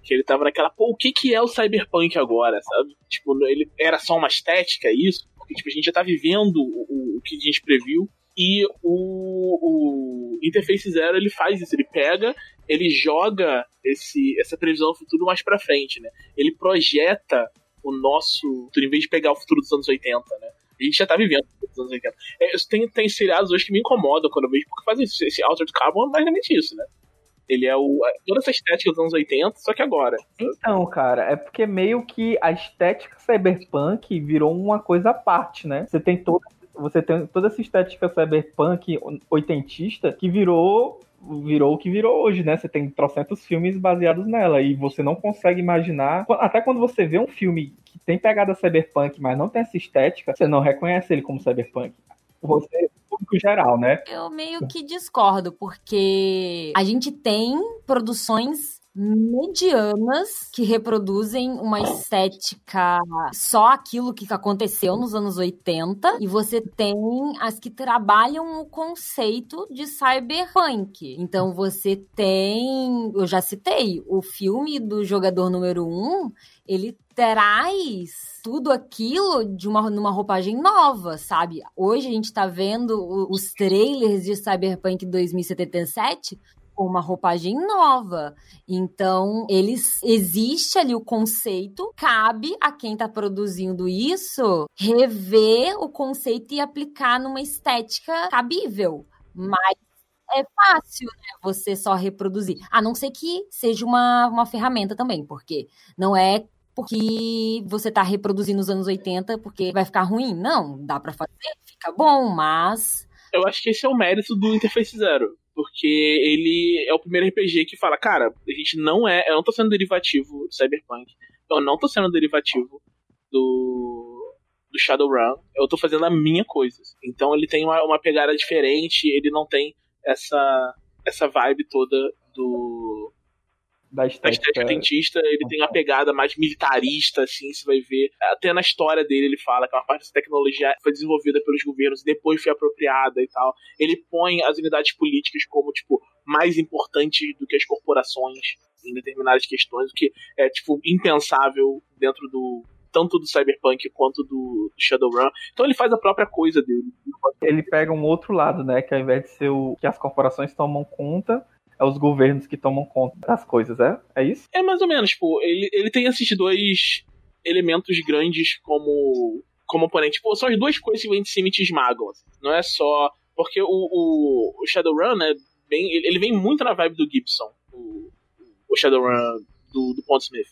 Que ele tava naquela, pô, o que que é o cyberpunk agora, sabe? Tipo, ele era só uma estética, isso? Porque, tipo, a gente já tá vivendo o, o que a gente previu. E o, o Interface Zero, ele faz isso, ele pega, ele joga esse, essa previsão do futuro mais pra frente, né? Ele projeta o nosso, em vez de pegar o futuro dos anos 80, né? A gente já tá vivendo nos anos 80. É, tem, tem seriados hoje que me incomodam quando eu vejo, porque fazem isso. Esse Altered Carbon é basicamente isso, né? Ele é o, toda essa estética dos anos 80, só que agora. Então, cara, é porque meio que a estética cyberpunk virou uma coisa à parte, né? Você tem toda, você tem toda essa estética cyberpunk oitentista que virou virou o que virou hoje, né? Você tem trocentos filmes baseados nela e você não consegue imaginar. Até quando você vê um filme que tem pegada cyberpunk, mas não tem essa estética, você não reconhece ele como cyberpunk você, público geral, né? Eu meio que discordo, porque a gente tem produções medianas que reproduzem uma estética só aquilo que aconteceu nos anos 80 e você tem as que trabalham o conceito de cyberpunk. Então você tem, eu já citei, o filme do jogador número 1, um, ele traz tudo aquilo de uma numa roupagem nova, sabe? Hoje a gente tá vendo os trailers de Cyberpunk 2077 uma roupagem nova. Então, eles existe ali o conceito, cabe a quem está produzindo isso rever o conceito e aplicar numa estética cabível. Mas é fácil, né? Você só reproduzir. A não ser que seja uma, uma ferramenta também, porque não é porque você tá reproduzindo os anos 80 porque vai ficar ruim. Não, dá para fazer, fica bom, mas. Eu acho que esse é o mérito do Interface Zero porque ele é o primeiro RPG que fala, cara, a gente não é, eu não tô sendo derivativo do Cyberpunk, eu não tô sendo derivativo do, do Shadowrun, eu tô fazendo a minha coisa. Então ele tem uma, uma pegada diferente, ele não tem essa essa vibe toda do da estética, da estética dentista, ele tem uma pegada mais militarista, assim, você vai ver. Até na história dele ele fala que uma parte dessa tecnologia foi desenvolvida pelos governos e depois foi apropriada e tal. Ele põe as unidades políticas como, tipo, mais importantes do que as corporações em determinadas questões, o que é, tipo, impensável dentro do, tanto do Cyberpunk quanto do, Shadowrun. Então ele faz a própria coisa dele. Ele pega um outro lado, né? Que ao invés de ser o que as corporações tomam conta, é os governos que tomam conta das coisas, é? É isso? É mais ou menos, tipo, ele, ele tem esses dois elementos grandes como, como oponente. Tipo, são as duas coisas que vêm de e te esmagam. Assim. Não é só. Porque o, o, o Shadowrun, né, bem, ele vem muito na vibe do Gibson, o, o Shadowrun do, do Pondsmith.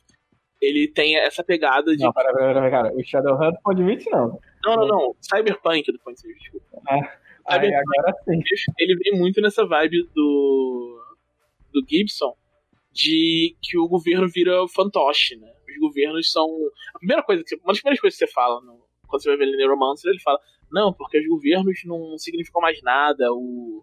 Ele tem essa pegada de. Não, pera, pera, pera, cara. O Shadowrun do Pondsmith, não. Não, não, não. Cyberpunk do Pondsmith, desculpa. Ah, aí, agora sim. Ele vem muito nessa vibe do do Gibson de que o governo vira fantoche, né? Os governos são. A primeira coisa que uma das primeiras coisas que você fala no... quando você vai ver ele Neuromancer, ele fala: não, porque os governos não significam mais nada, o...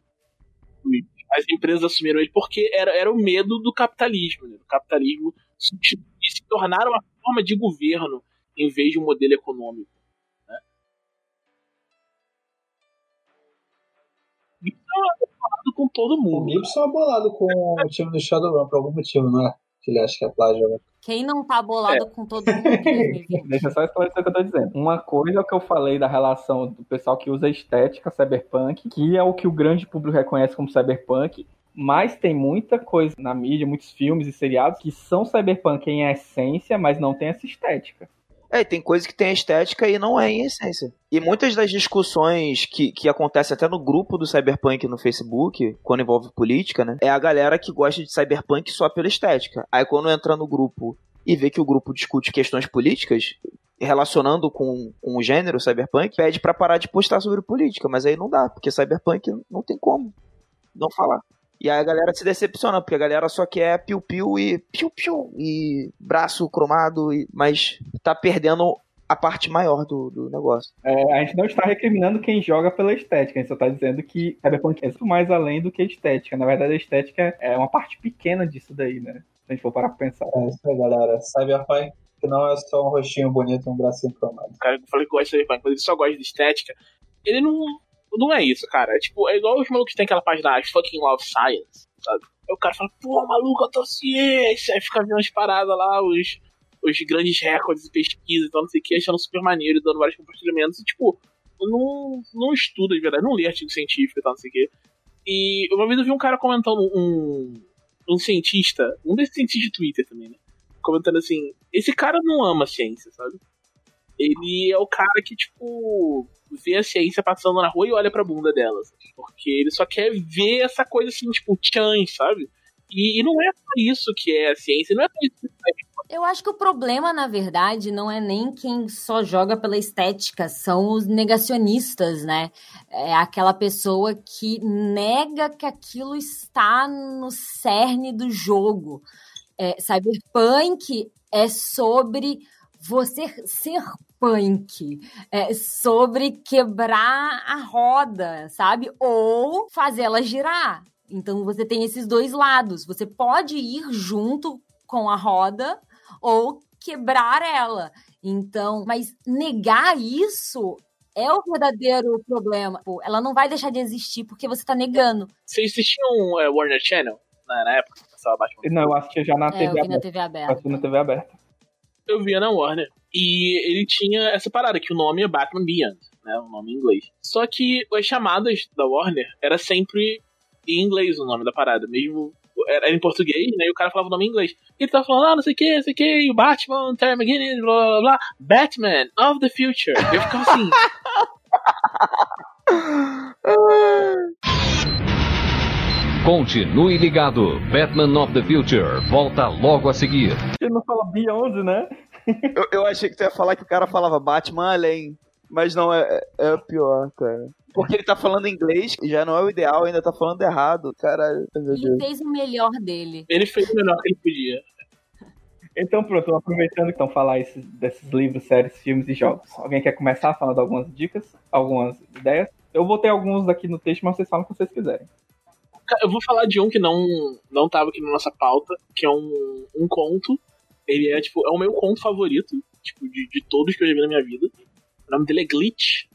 as empresas assumiram ele porque era, era o medo do capitalismo. Né? capitalismo substituir, se tornar uma forma de governo em vez de um modelo econômico. Né? É bolado com todo O mundo. Gibson é bolado com o time do Shadowrun por algum motivo, não é? Que ele acha que é plágio. né? Quem não tá bolado É. com todo mundo em 2020? [laughs] Deixa eu só esclarecer o que eu tô dizendo. Uma coisa é o que eu falei da relação do pessoal que usa estética cyberpunk, que é o que o grande público reconhece como cyberpunk, mas tem muita coisa na mídia, muitos filmes e seriados que são cyberpunk em essência, mas não tem essa estética. É, tem coisa que tem estética e não é em essência. E muitas das discussões que, que acontecem até no grupo do Cyberpunk no Facebook, quando envolve política, né? É a galera que gosta de Cyberpunk só pela estética. Aí quando entra no grupo e vê que o grupo discute questões políticas, relacionando com, com o gênero Cyberpunk, pede pra parar de postar sobre política. Mas aí não dá, porque Cyberpunk não tem como não falar. E aí a galera se decepciona, porque a galera só quer piu-piu e piu-piu e braço cromado, e... mas tá perdendo a parte maior do, do negócio. É, a gente não está recriminando quem joga pela estética, a gente só está dizendo que cyberpunk é muito mais além do que estética. Na verdade, a estética é uma parte pequena disso daí, né? Se a gente for parar pra pensar. É isso aí, galera. Cyberpunk que não é só um rostinho bonito e um bracinho cromado. O cara que eu falei que gosta de cyberpunk, mas ele só gosta de estética, ele não. Não é isso, cara. É tipo, é igual os malucos que tem aquela página fucking love science, sabe? Aí o cara fala, pô, maluco, eu tô ciência. Aí fica vendo as paradas lá, os, os grandes recordes de pesquisa e tal, não sei o que, achando super maneiro dando vários compartilhamentos. E, tipo, não, não estuda de verdade, não lê artigo científico e tal, não sei o que. E uma vez eu vi um cara comentando, um, um cientista, um desses cientistas de Twitter também, né? Comentando assim, esse cara não ama ciência, sabe? Ele é o cara que, tipo, vê a ciência passando na rua e olha pra bunda dela. sabe? Porque ele só quer ver essa coisa assim, tipo, tchan, sabe? E, e não é só isso que é a ciência, não é só isso que é Eu acho que o problema, na verdade, não é nem quem só joga pela estética, são os negacionistas, né? É aquela pessoa que nega que aquilo está no cerne do jogo. É, cyberpunk é sobre você ser punk, é sobre quebrar a roda, sabe? Ou fazê-la girar. Então você tem esses dois lados. Você pode ir junto com a roda ou quebrar ela. Então, mas negar isso é o verdadeiro problema. Pô, ela não vai deixar de existir porque você tá negando. Vocês assistiam é, Warner Channel na, na época que? Não, eu assistia já na É, eu TV vi na aberta. TV Eu aberta. assisti na TV aberta. Eu via na Warner. E ele tinha essa parada, que o nome é Batman Beyond, né? O nome em inglês. Só que as chamadas da Warner era sempre em inglês o nome da parada, mesmo. Era em português, né? E o cara falava o nome em inglês. E ele tava falando, ah, não sei o que, não sei o que, o Batman, Terry McGinnis, blá blá blá, Batman of the Future. Eu ficava assim, [laughs] Continue ligado. Batman of the Future volta logo a seguir. Ele não fala Beyond, né? Eu, eu achei que tu ia falar que o cara falava Batman além. Mas não, é, é pior, cara. Porque ele tá falando inglês, já não é o ideal, ainda tá falando errado. Caralho, meu Ele Deus. fez o melhor dele. ele fez o melhor que ele podia. Então pronto, aproveitando então falar esses, desses livros, séries, filmes e jogos. Alguém quer começar falando algumas dicas, algumas ideias? Eu botei alguns aqui no texto, mas vocês falam o que vocês quiserem. Eu vou falar de um que não, não tava aqui na nossa pauta, que é um, um conto. Ele é, tipo, é o meu conto favorito, tipo, de, de todos que eu já vi na minha vida. O nome dele é Glitch,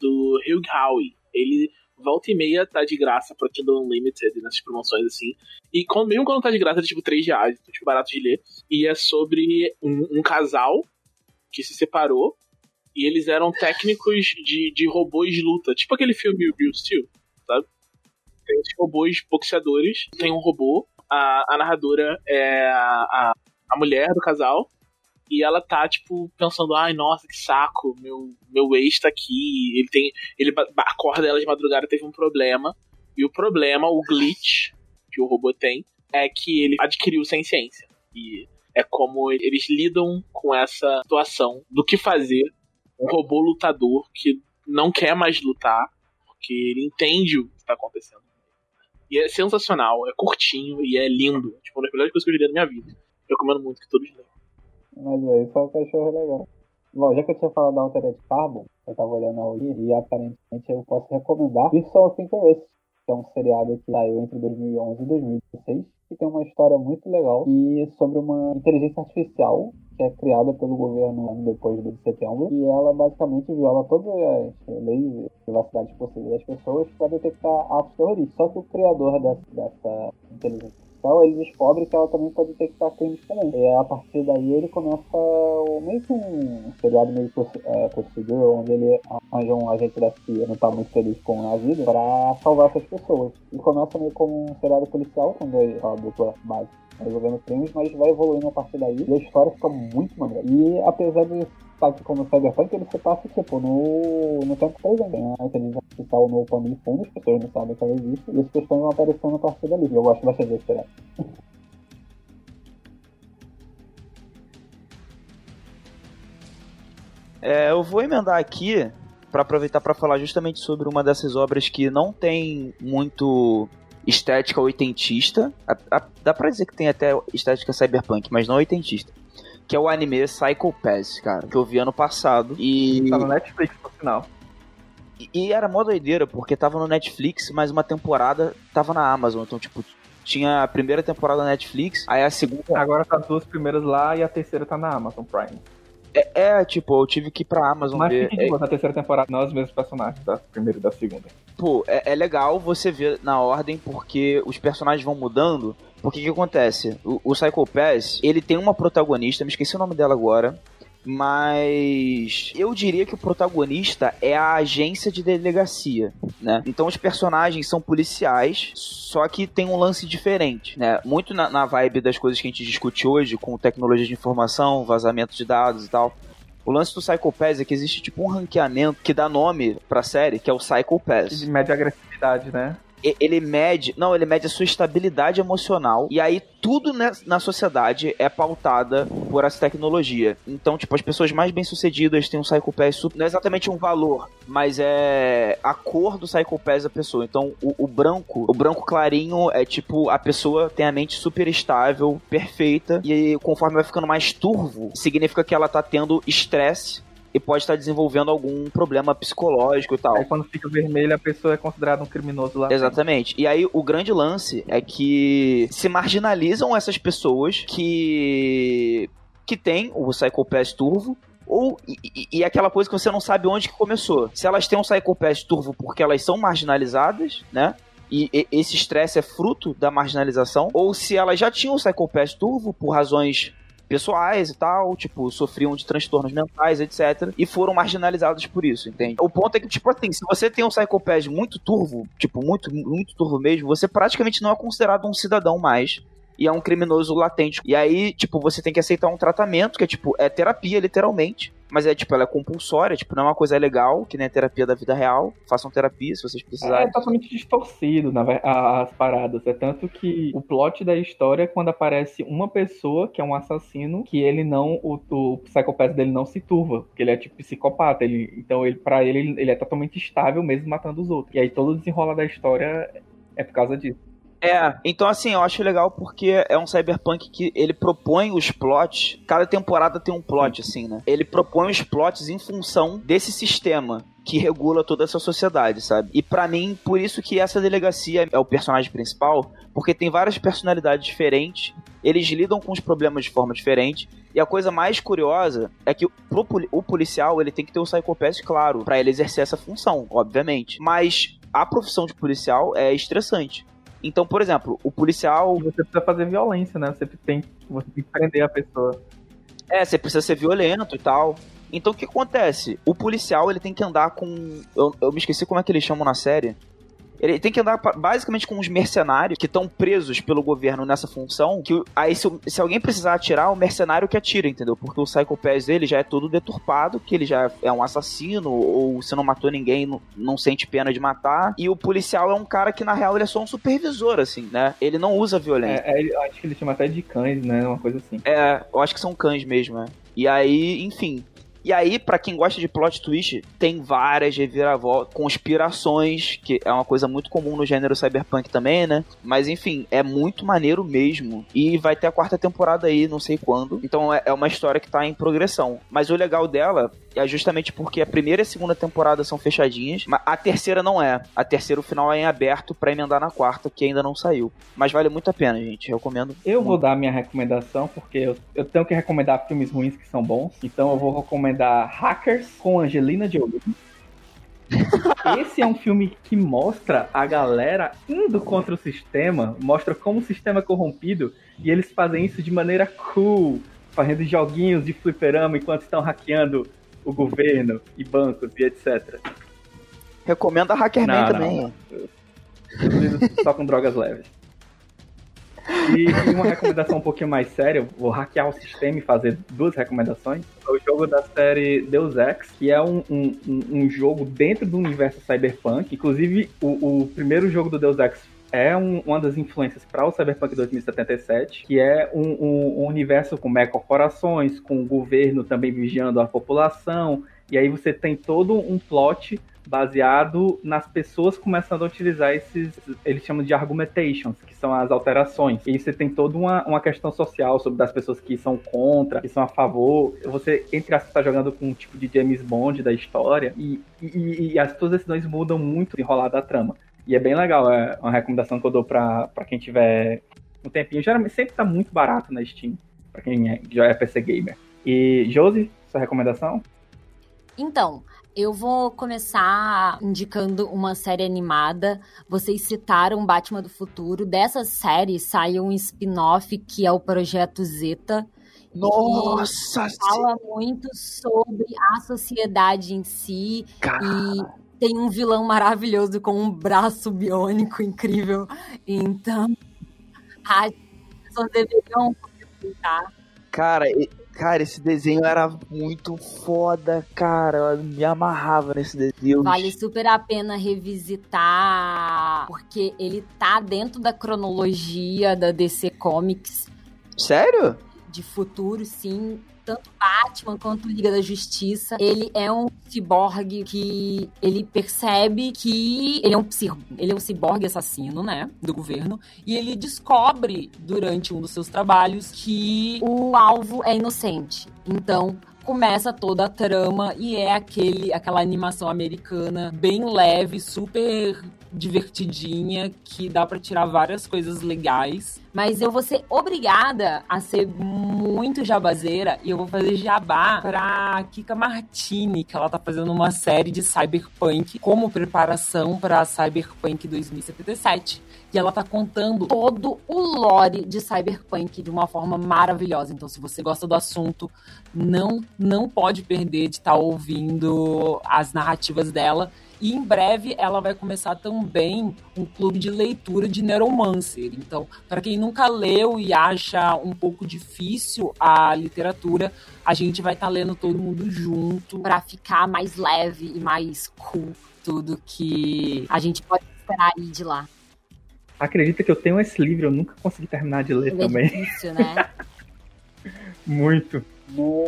do Hugh Howey. Ele volta e meia tá de graça pro Kindle Unlimited nessas promoções assim. E quando, mesmo quando tá de graça, é tipo 3 reais, tipo, barato de ler. E é sobre um, um casal que se separou e eles eram técnicos de, de robôs de luta, tipo aquele filme Real Steel? Tem robôs boxeadores, tem um robô, a, a narradora é a, a, mulher do casal, e ela tá, tipo, pensando, ai, nossa, que saco, meu, meu ex tá aqui, ele tem. Ele acorda ela de madrugada, teve um problema. E o problema, o glitch que o robô tem, é que ele adquiriu sem ciência. E é como eles lidam com essa situação do que fazer um robô lutador que não quer mais lutar, porque ele entende o que tá acontecendo. E é sensacional, é curtinho e é lindo. Tipo, uma das melhores coisas que eu li na minha vida. Eu recomendo muito que todos leiam. Mas aí só o cachorro legal. Bom, já que eu tinha falado da Altered Carbon, eu tava olhando ali e aparentemente eu posso recomendar Person of Interest, que é um seriado que saiu entre 2011 e 2016, que tem uma história muito legal e sobre uma inteligência artificial que é criada pelo governo depois do 11 de setembro e ela basicamente viola todas as leis de privacidade possíveis das pessoas para detectar atos terroristas. Só que o criador dessa, dessa inteligência artificial ele descobre que ela também pode detectar crimes também. E a partir daí ele começa o, meio que um seriado meio é, onde ele arranja um agente da CIA, não tá muito feliz com a vida, para salvar essas pessoas. E começa meio como um seriado policial, dois, a dupla básica resolvendo crimes, mas vai evoluindo a partir daí e a história fica muito maneira. E apesar de aqui como Cyberpunk, ele se passa tipo no, no tempo presente, né? A inteligência artificial no pano de fundo, as pessoas não sabem que ela existe, e as questões vão aparecendo a partir dali. Eu gosto bastante seriado. É, eu vou emendar aqui para aproveitar para falar justamente sobre uma dessas obras que não tem muito estética oitentista. A, a, dá pra dizer que tem até estética cyberpunk, mas não oitentista. Que é o anime Psycho Pass, cara, que eu vi ano passado. E. Tá no Netflix, no final. E, e era mó doideira, porque tava no Netflix, mas uma temporada tava na Amazon. Então, tipo, tinha a primeira temporada na Netflix, aí a segunda. Agora tá as duas primeiras lá e a terceira tá na Amazon Prime. É, é, tipo, eu tive que ir pra Amazon Mas ver. de boa, na terceira temporada, não os mesmos personagens da primeira e da segunda. Pô, é, é legal você ver na ordem porque os personagens vão mudando. Porque o que acontece? O, o Psycho Pass, ele tem uma protagonista, me esqueci o nome dela agora, mas eu diria que o protagonista é a agência de delegacia, né? Então os personagens são policiais, só que tem um lance diferente, né? Muito na, na vibe das coisas que a gente discute hoje, com tecnologia de informação, vazamento de dados e tal. O lance do Psycho Pass é que existe tipo um ranqueamento que dá nome pra série, que é o Psycho Pass. De média agressividade, né? Ele mede, não, ele mede a sua estabilidade emocional e aí tudo na sociedade é pautada por essa tecnologia. Então, tipo, as pessoas mais bem-sucedidas têm um Psycho Pass super, não é exatamente um valor, mas é a cor do Psycho Pass da pessoa. Então, o, o branco, o branco clarinho é tipo a pessoa tem a mente super estável, perfeita e conforme vai ficando mais turvo, significa que ela tá tendo estresse e pode estar desenvolvendo algum problema psicológico e tal. Aí quando fica vermelho, a pessoa é considerada um criminoso lá. Exatamente. E aí o grande lance é que se marginalizam essas pessoas que que tem o Psychopath Turvo ou e, e, aquela coisa que você não sabe onde que começou. Se elas têm um Psychopath Turvo porque elas são marginalizadas, né? E, e esse estresse é fruto da marginalização, ou se elas já tinham o Psychopath Turvo por razões pessoais e tal, tipo, sofriam de transtornos mentais, etc. E foram marginalizados por isso, entende? O ponto é que, tipo assim, se você tem um psychopath muito turvo, tipo, muito, muito turvo mesmo, você praticamente não é considerado um cidadão mais e é um criminoso latente. E aí, tipo, você tem que aceitar um tratamento que é tipo, é terapia, literalmente. Mas é tipo, ela é compulsória, tipo, não é uma coisa legal, que nem a terapia da vida real. Façam terapia se vocês precisarem. É totalmente distorcido na, as paradas. É tanto que o plot da história é quando aparece uma pessoa que é um assassino, que ele não, o, o psicopata dele não se turva, porque ele é tipo psicopata. Ele, então, ele, para ele, ele é totalmente estável mesmo matando os outros. E aí todo o desenrola da história é por causa disso. É, então assim, eu acho legal porque é um cyberpunk que ele propõe os plots, cada temporada tem um plot, assim, né? Ele propõe os plots em função desse sistema que regula toda essa sociedade, sabe? E para mim, por isso que essa delegacia é o personagem principal, porque tem várias personalidades diferentes, eles lidam com os problemas de forma diferente, e a coisa mais curiosa é que o policial, ele tem que ter o psychopath claro, para ele exercer essa função, obviamente. Mas a profissão de policial é estressante. Então, por exemplo, o policial. E você precisa fazer violência, né? Você tem, você tem que prender a pessoa. É, você precisa ser violento e tal. Então o que acontece? O policial ele tem que andar com. Eu, eu me esqueci como é que eles chamam na série. Ele tem que andar basicamente com os mercenários que estão presos pelo governo nessa função. Que aí, se, se, alguém precisar atirar, o mercenário que atira, entendeu? Porque o Psycho Pass dele já é todo deturpado, que ele já é um assassino, ou se não matou ninguém, não, não sente pena de matar. E o policial é um cara que, na real, ele é só um supervisor, assim, né? Ele não usa violência. É, é, acho que ele chama até de cães, né? Uma coisa assim. É, eu acho que são cães mesmo, né? E aí, enfim, E aí, pra quem gosta de plot twist, tem várias reviravoltas, conspirações, que é uma coisa muito comum no gênero cyberpunk também, né? Mas enfim, é muito maneiro mesmo. E vai ter a quarta temporada aí, não sei quando. Então é é uma história que tá em progressão. Mas o legal dela é justamente porque a primeira e a segunda temporada são fechadinhas, mas a terceira não é. A terceira, o final é em aberto pra emendar na quarta, que ainda não saiu. Mas vale muito a pena, gente. Recomendo. Eu vou dar minha recomendação, porque eu, eu tenho que recomendar filmes ruins que são bons. Então eu vou recomendar Hackers com Angelina Jolie. [laughs] Esse é um filme que mostra a galera indo contra o sistema, mostra como o sistema é corrompido e eles fazem isso de maneira cool, fazendo joguinhos de fliperama enquanto estão hackeando o governo e bancos e etc. Recomendo a Hackerman Não, também. não. Só com drogas leves. E uma recomendação um pouquinho mais séria, vou hackear o sistema e fazer duas recomendações. É o jogo da série Deus Ex, que é um, um, um- um jogo dentro do universo cyberpunk. Inclusive, o, o primeiro jogo do Deus Ex é um- uma das influências para o Cyberpunk 2077, que é um, um- um universo com megacorporações, com o governo também vigiando a população, e aí você tem todo um plot baseado nas pessoas começando a utilizar esses, eles chamam de argumentations, que são as alterações. E você tem toda uma, uma questão social sobre das pessoas que são contra, que são a favor. Você, entre aspas, está jogando com um tipo de James Bond da história, e, e, e as suas decisões mudam muito o enrolar da trama. E é bem legal, é uma recomendação que eu dou pra, pra quem tiver um tempinho. Geralmente sempre tá muito barato na Steam, pra quem é, já é PC Gamer. E, Josi, sua recomendação? Então, eu vou começar indicando uma série animada. Vocês citaram Batman do Futuro. Dessa série saiu um spin-off que é o Projeto Zeta. Nossa! Fala muito sobre a sociedade em si Cara, e tem um vilão maravilhoso com um braço biônico incrível. Então, [laughs] as pessoas deveriam aproveitar. cara, cara, esse desenho era muito foda, cara. Eu me amarrava nesse desenho. Vale super a pena revisitar, porque ele tá dentro da cronologia da DC Comics Sério? de futuro, sim. Tanto Batman quanto Liga da Justiça. Ele é um ciborgue que ele percebe que ele é um ele é um ciborgue assassino, né, do governo, e ele descobre durante um dos seus trabalhos que o alvo é inocente. Então, começa toda a trama e é aquele aquela animação americana bem leve, super divertidinha, que dá pra tirar várias coisas legais. Mas eu vou ser obrigada a ser muito jabazeira e eu vou fazer jabá pra Kika Martini, que ela tá fazendo uma série de cyberpunk como preparação pra Cyberpunk 2077. E ela tá contando todo o lore de cyberpunk de uma forma maravilhosa. Então, se você gosta do assunto, não não pode perder de estar ouvindo as narrativas dela. E em breve ela vai começar também um clube de leitura de Neuromancer. Então, para quem nunca leu e acha um pouco difícil a literatura, a gente vai estar lendo todo mundo junto para ficar mais leve e mais cool tudo que a gente pode esperar aí de lá. Acredita que eu tenho esse livro, eu nunca consegui terminar de ler é também. difícil, né? [laughs] Muito.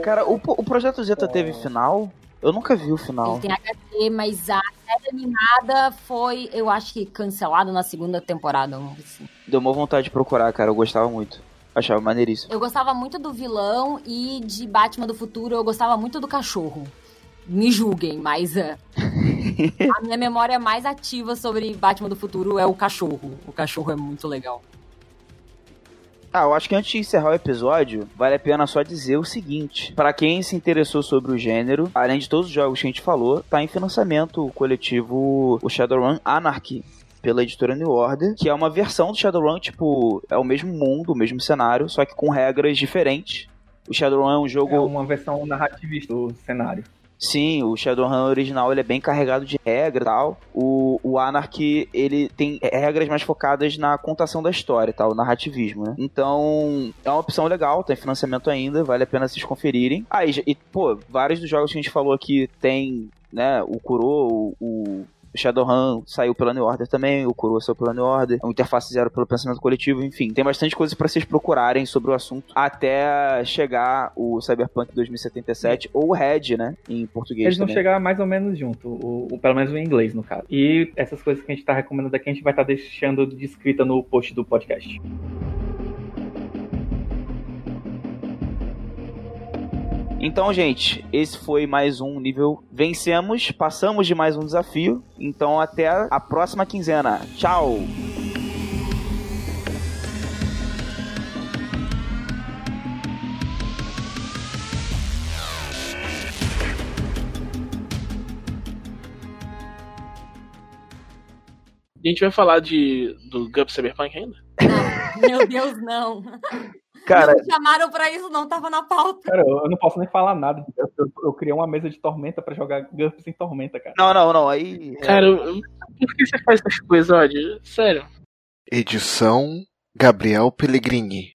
Cara, o, o Projeto Zeta teve final? Eu nunca vi o final. Ele tem HD, mas a série animada foi, eu acho que cancelada na segunda temporada. assim. Deu uma vontade de procurar, cara. Eu gostava muito. Achava maneiríssimo. Eu gostava muito do vilão e de Batman do Futuro eu gostava muito do cachorro. Me julguem, mas é, [laughs] a minha memória mais ativa sobre Batman do Futuro é o cachorro. O cachorro é muito legal. Ah, eu acho que antes de encerrar o episódio, vale a pena só dizer o seguinte: Pra quem se interessou sobre o gênero, além de todos os jogos que a gente falou, tá em financiamento o coletivo o Shadowrun Anarchy. Pela editora New Order, que é uma versão do Shadowrun, tipo, é o mesmo mundo, o mesmo cenário, só que com regras diferentes. O Shadowrun é um jogo. É uma versão narrativista do cenário. Sim, o Shadowrun original ele é bem carregado de regra e tal. O, o Anarchy, ele tem regras mais focadas na contação da história e tal, narrativismo, né? Então, é uma opção legal, tem financiamento ainda, vale a pena vocês conferirem. Ah, e, e, pô, vários dos jogos que a gente falou aqui tem, né, o Kuro, o O Shadowrun saiu pela New Order também, o Kurua saiu pela New Order, o Interface Zero pelo Pensamento Coletivo, enfim. Tem bastante coisa para vocês procurarem sobre o assunto até chegar o Cyberpunk 2077 ou o Red, né, em português Eles vão também. chegar mais ou menos junto, pelo menos em inglês, no caso. E essas coisas que a gente tá recomendando aqui, a gente vai estar deixando descrita no post do podcast. Então, gente, esse foi mais um nível vencemos, passamos de mais um desafio. Então, até a próxima quinzena. Tchau. A gente vai falar de, do Gup Cyberpunk ainda? Meu Deus, não. [laughs] Cara, Não me chamaram pra isso, não tava na pauta. Cara, eu, eu não posso nem falar nada. Eu, eu- eu criei uma mesa de tormenta pra jogar GURPS em tormenta, cara. não, não, não. Aí. Cara, eu- por que você faz essas coisas, Odd? Sério. Edição Gabriel Pellegrini.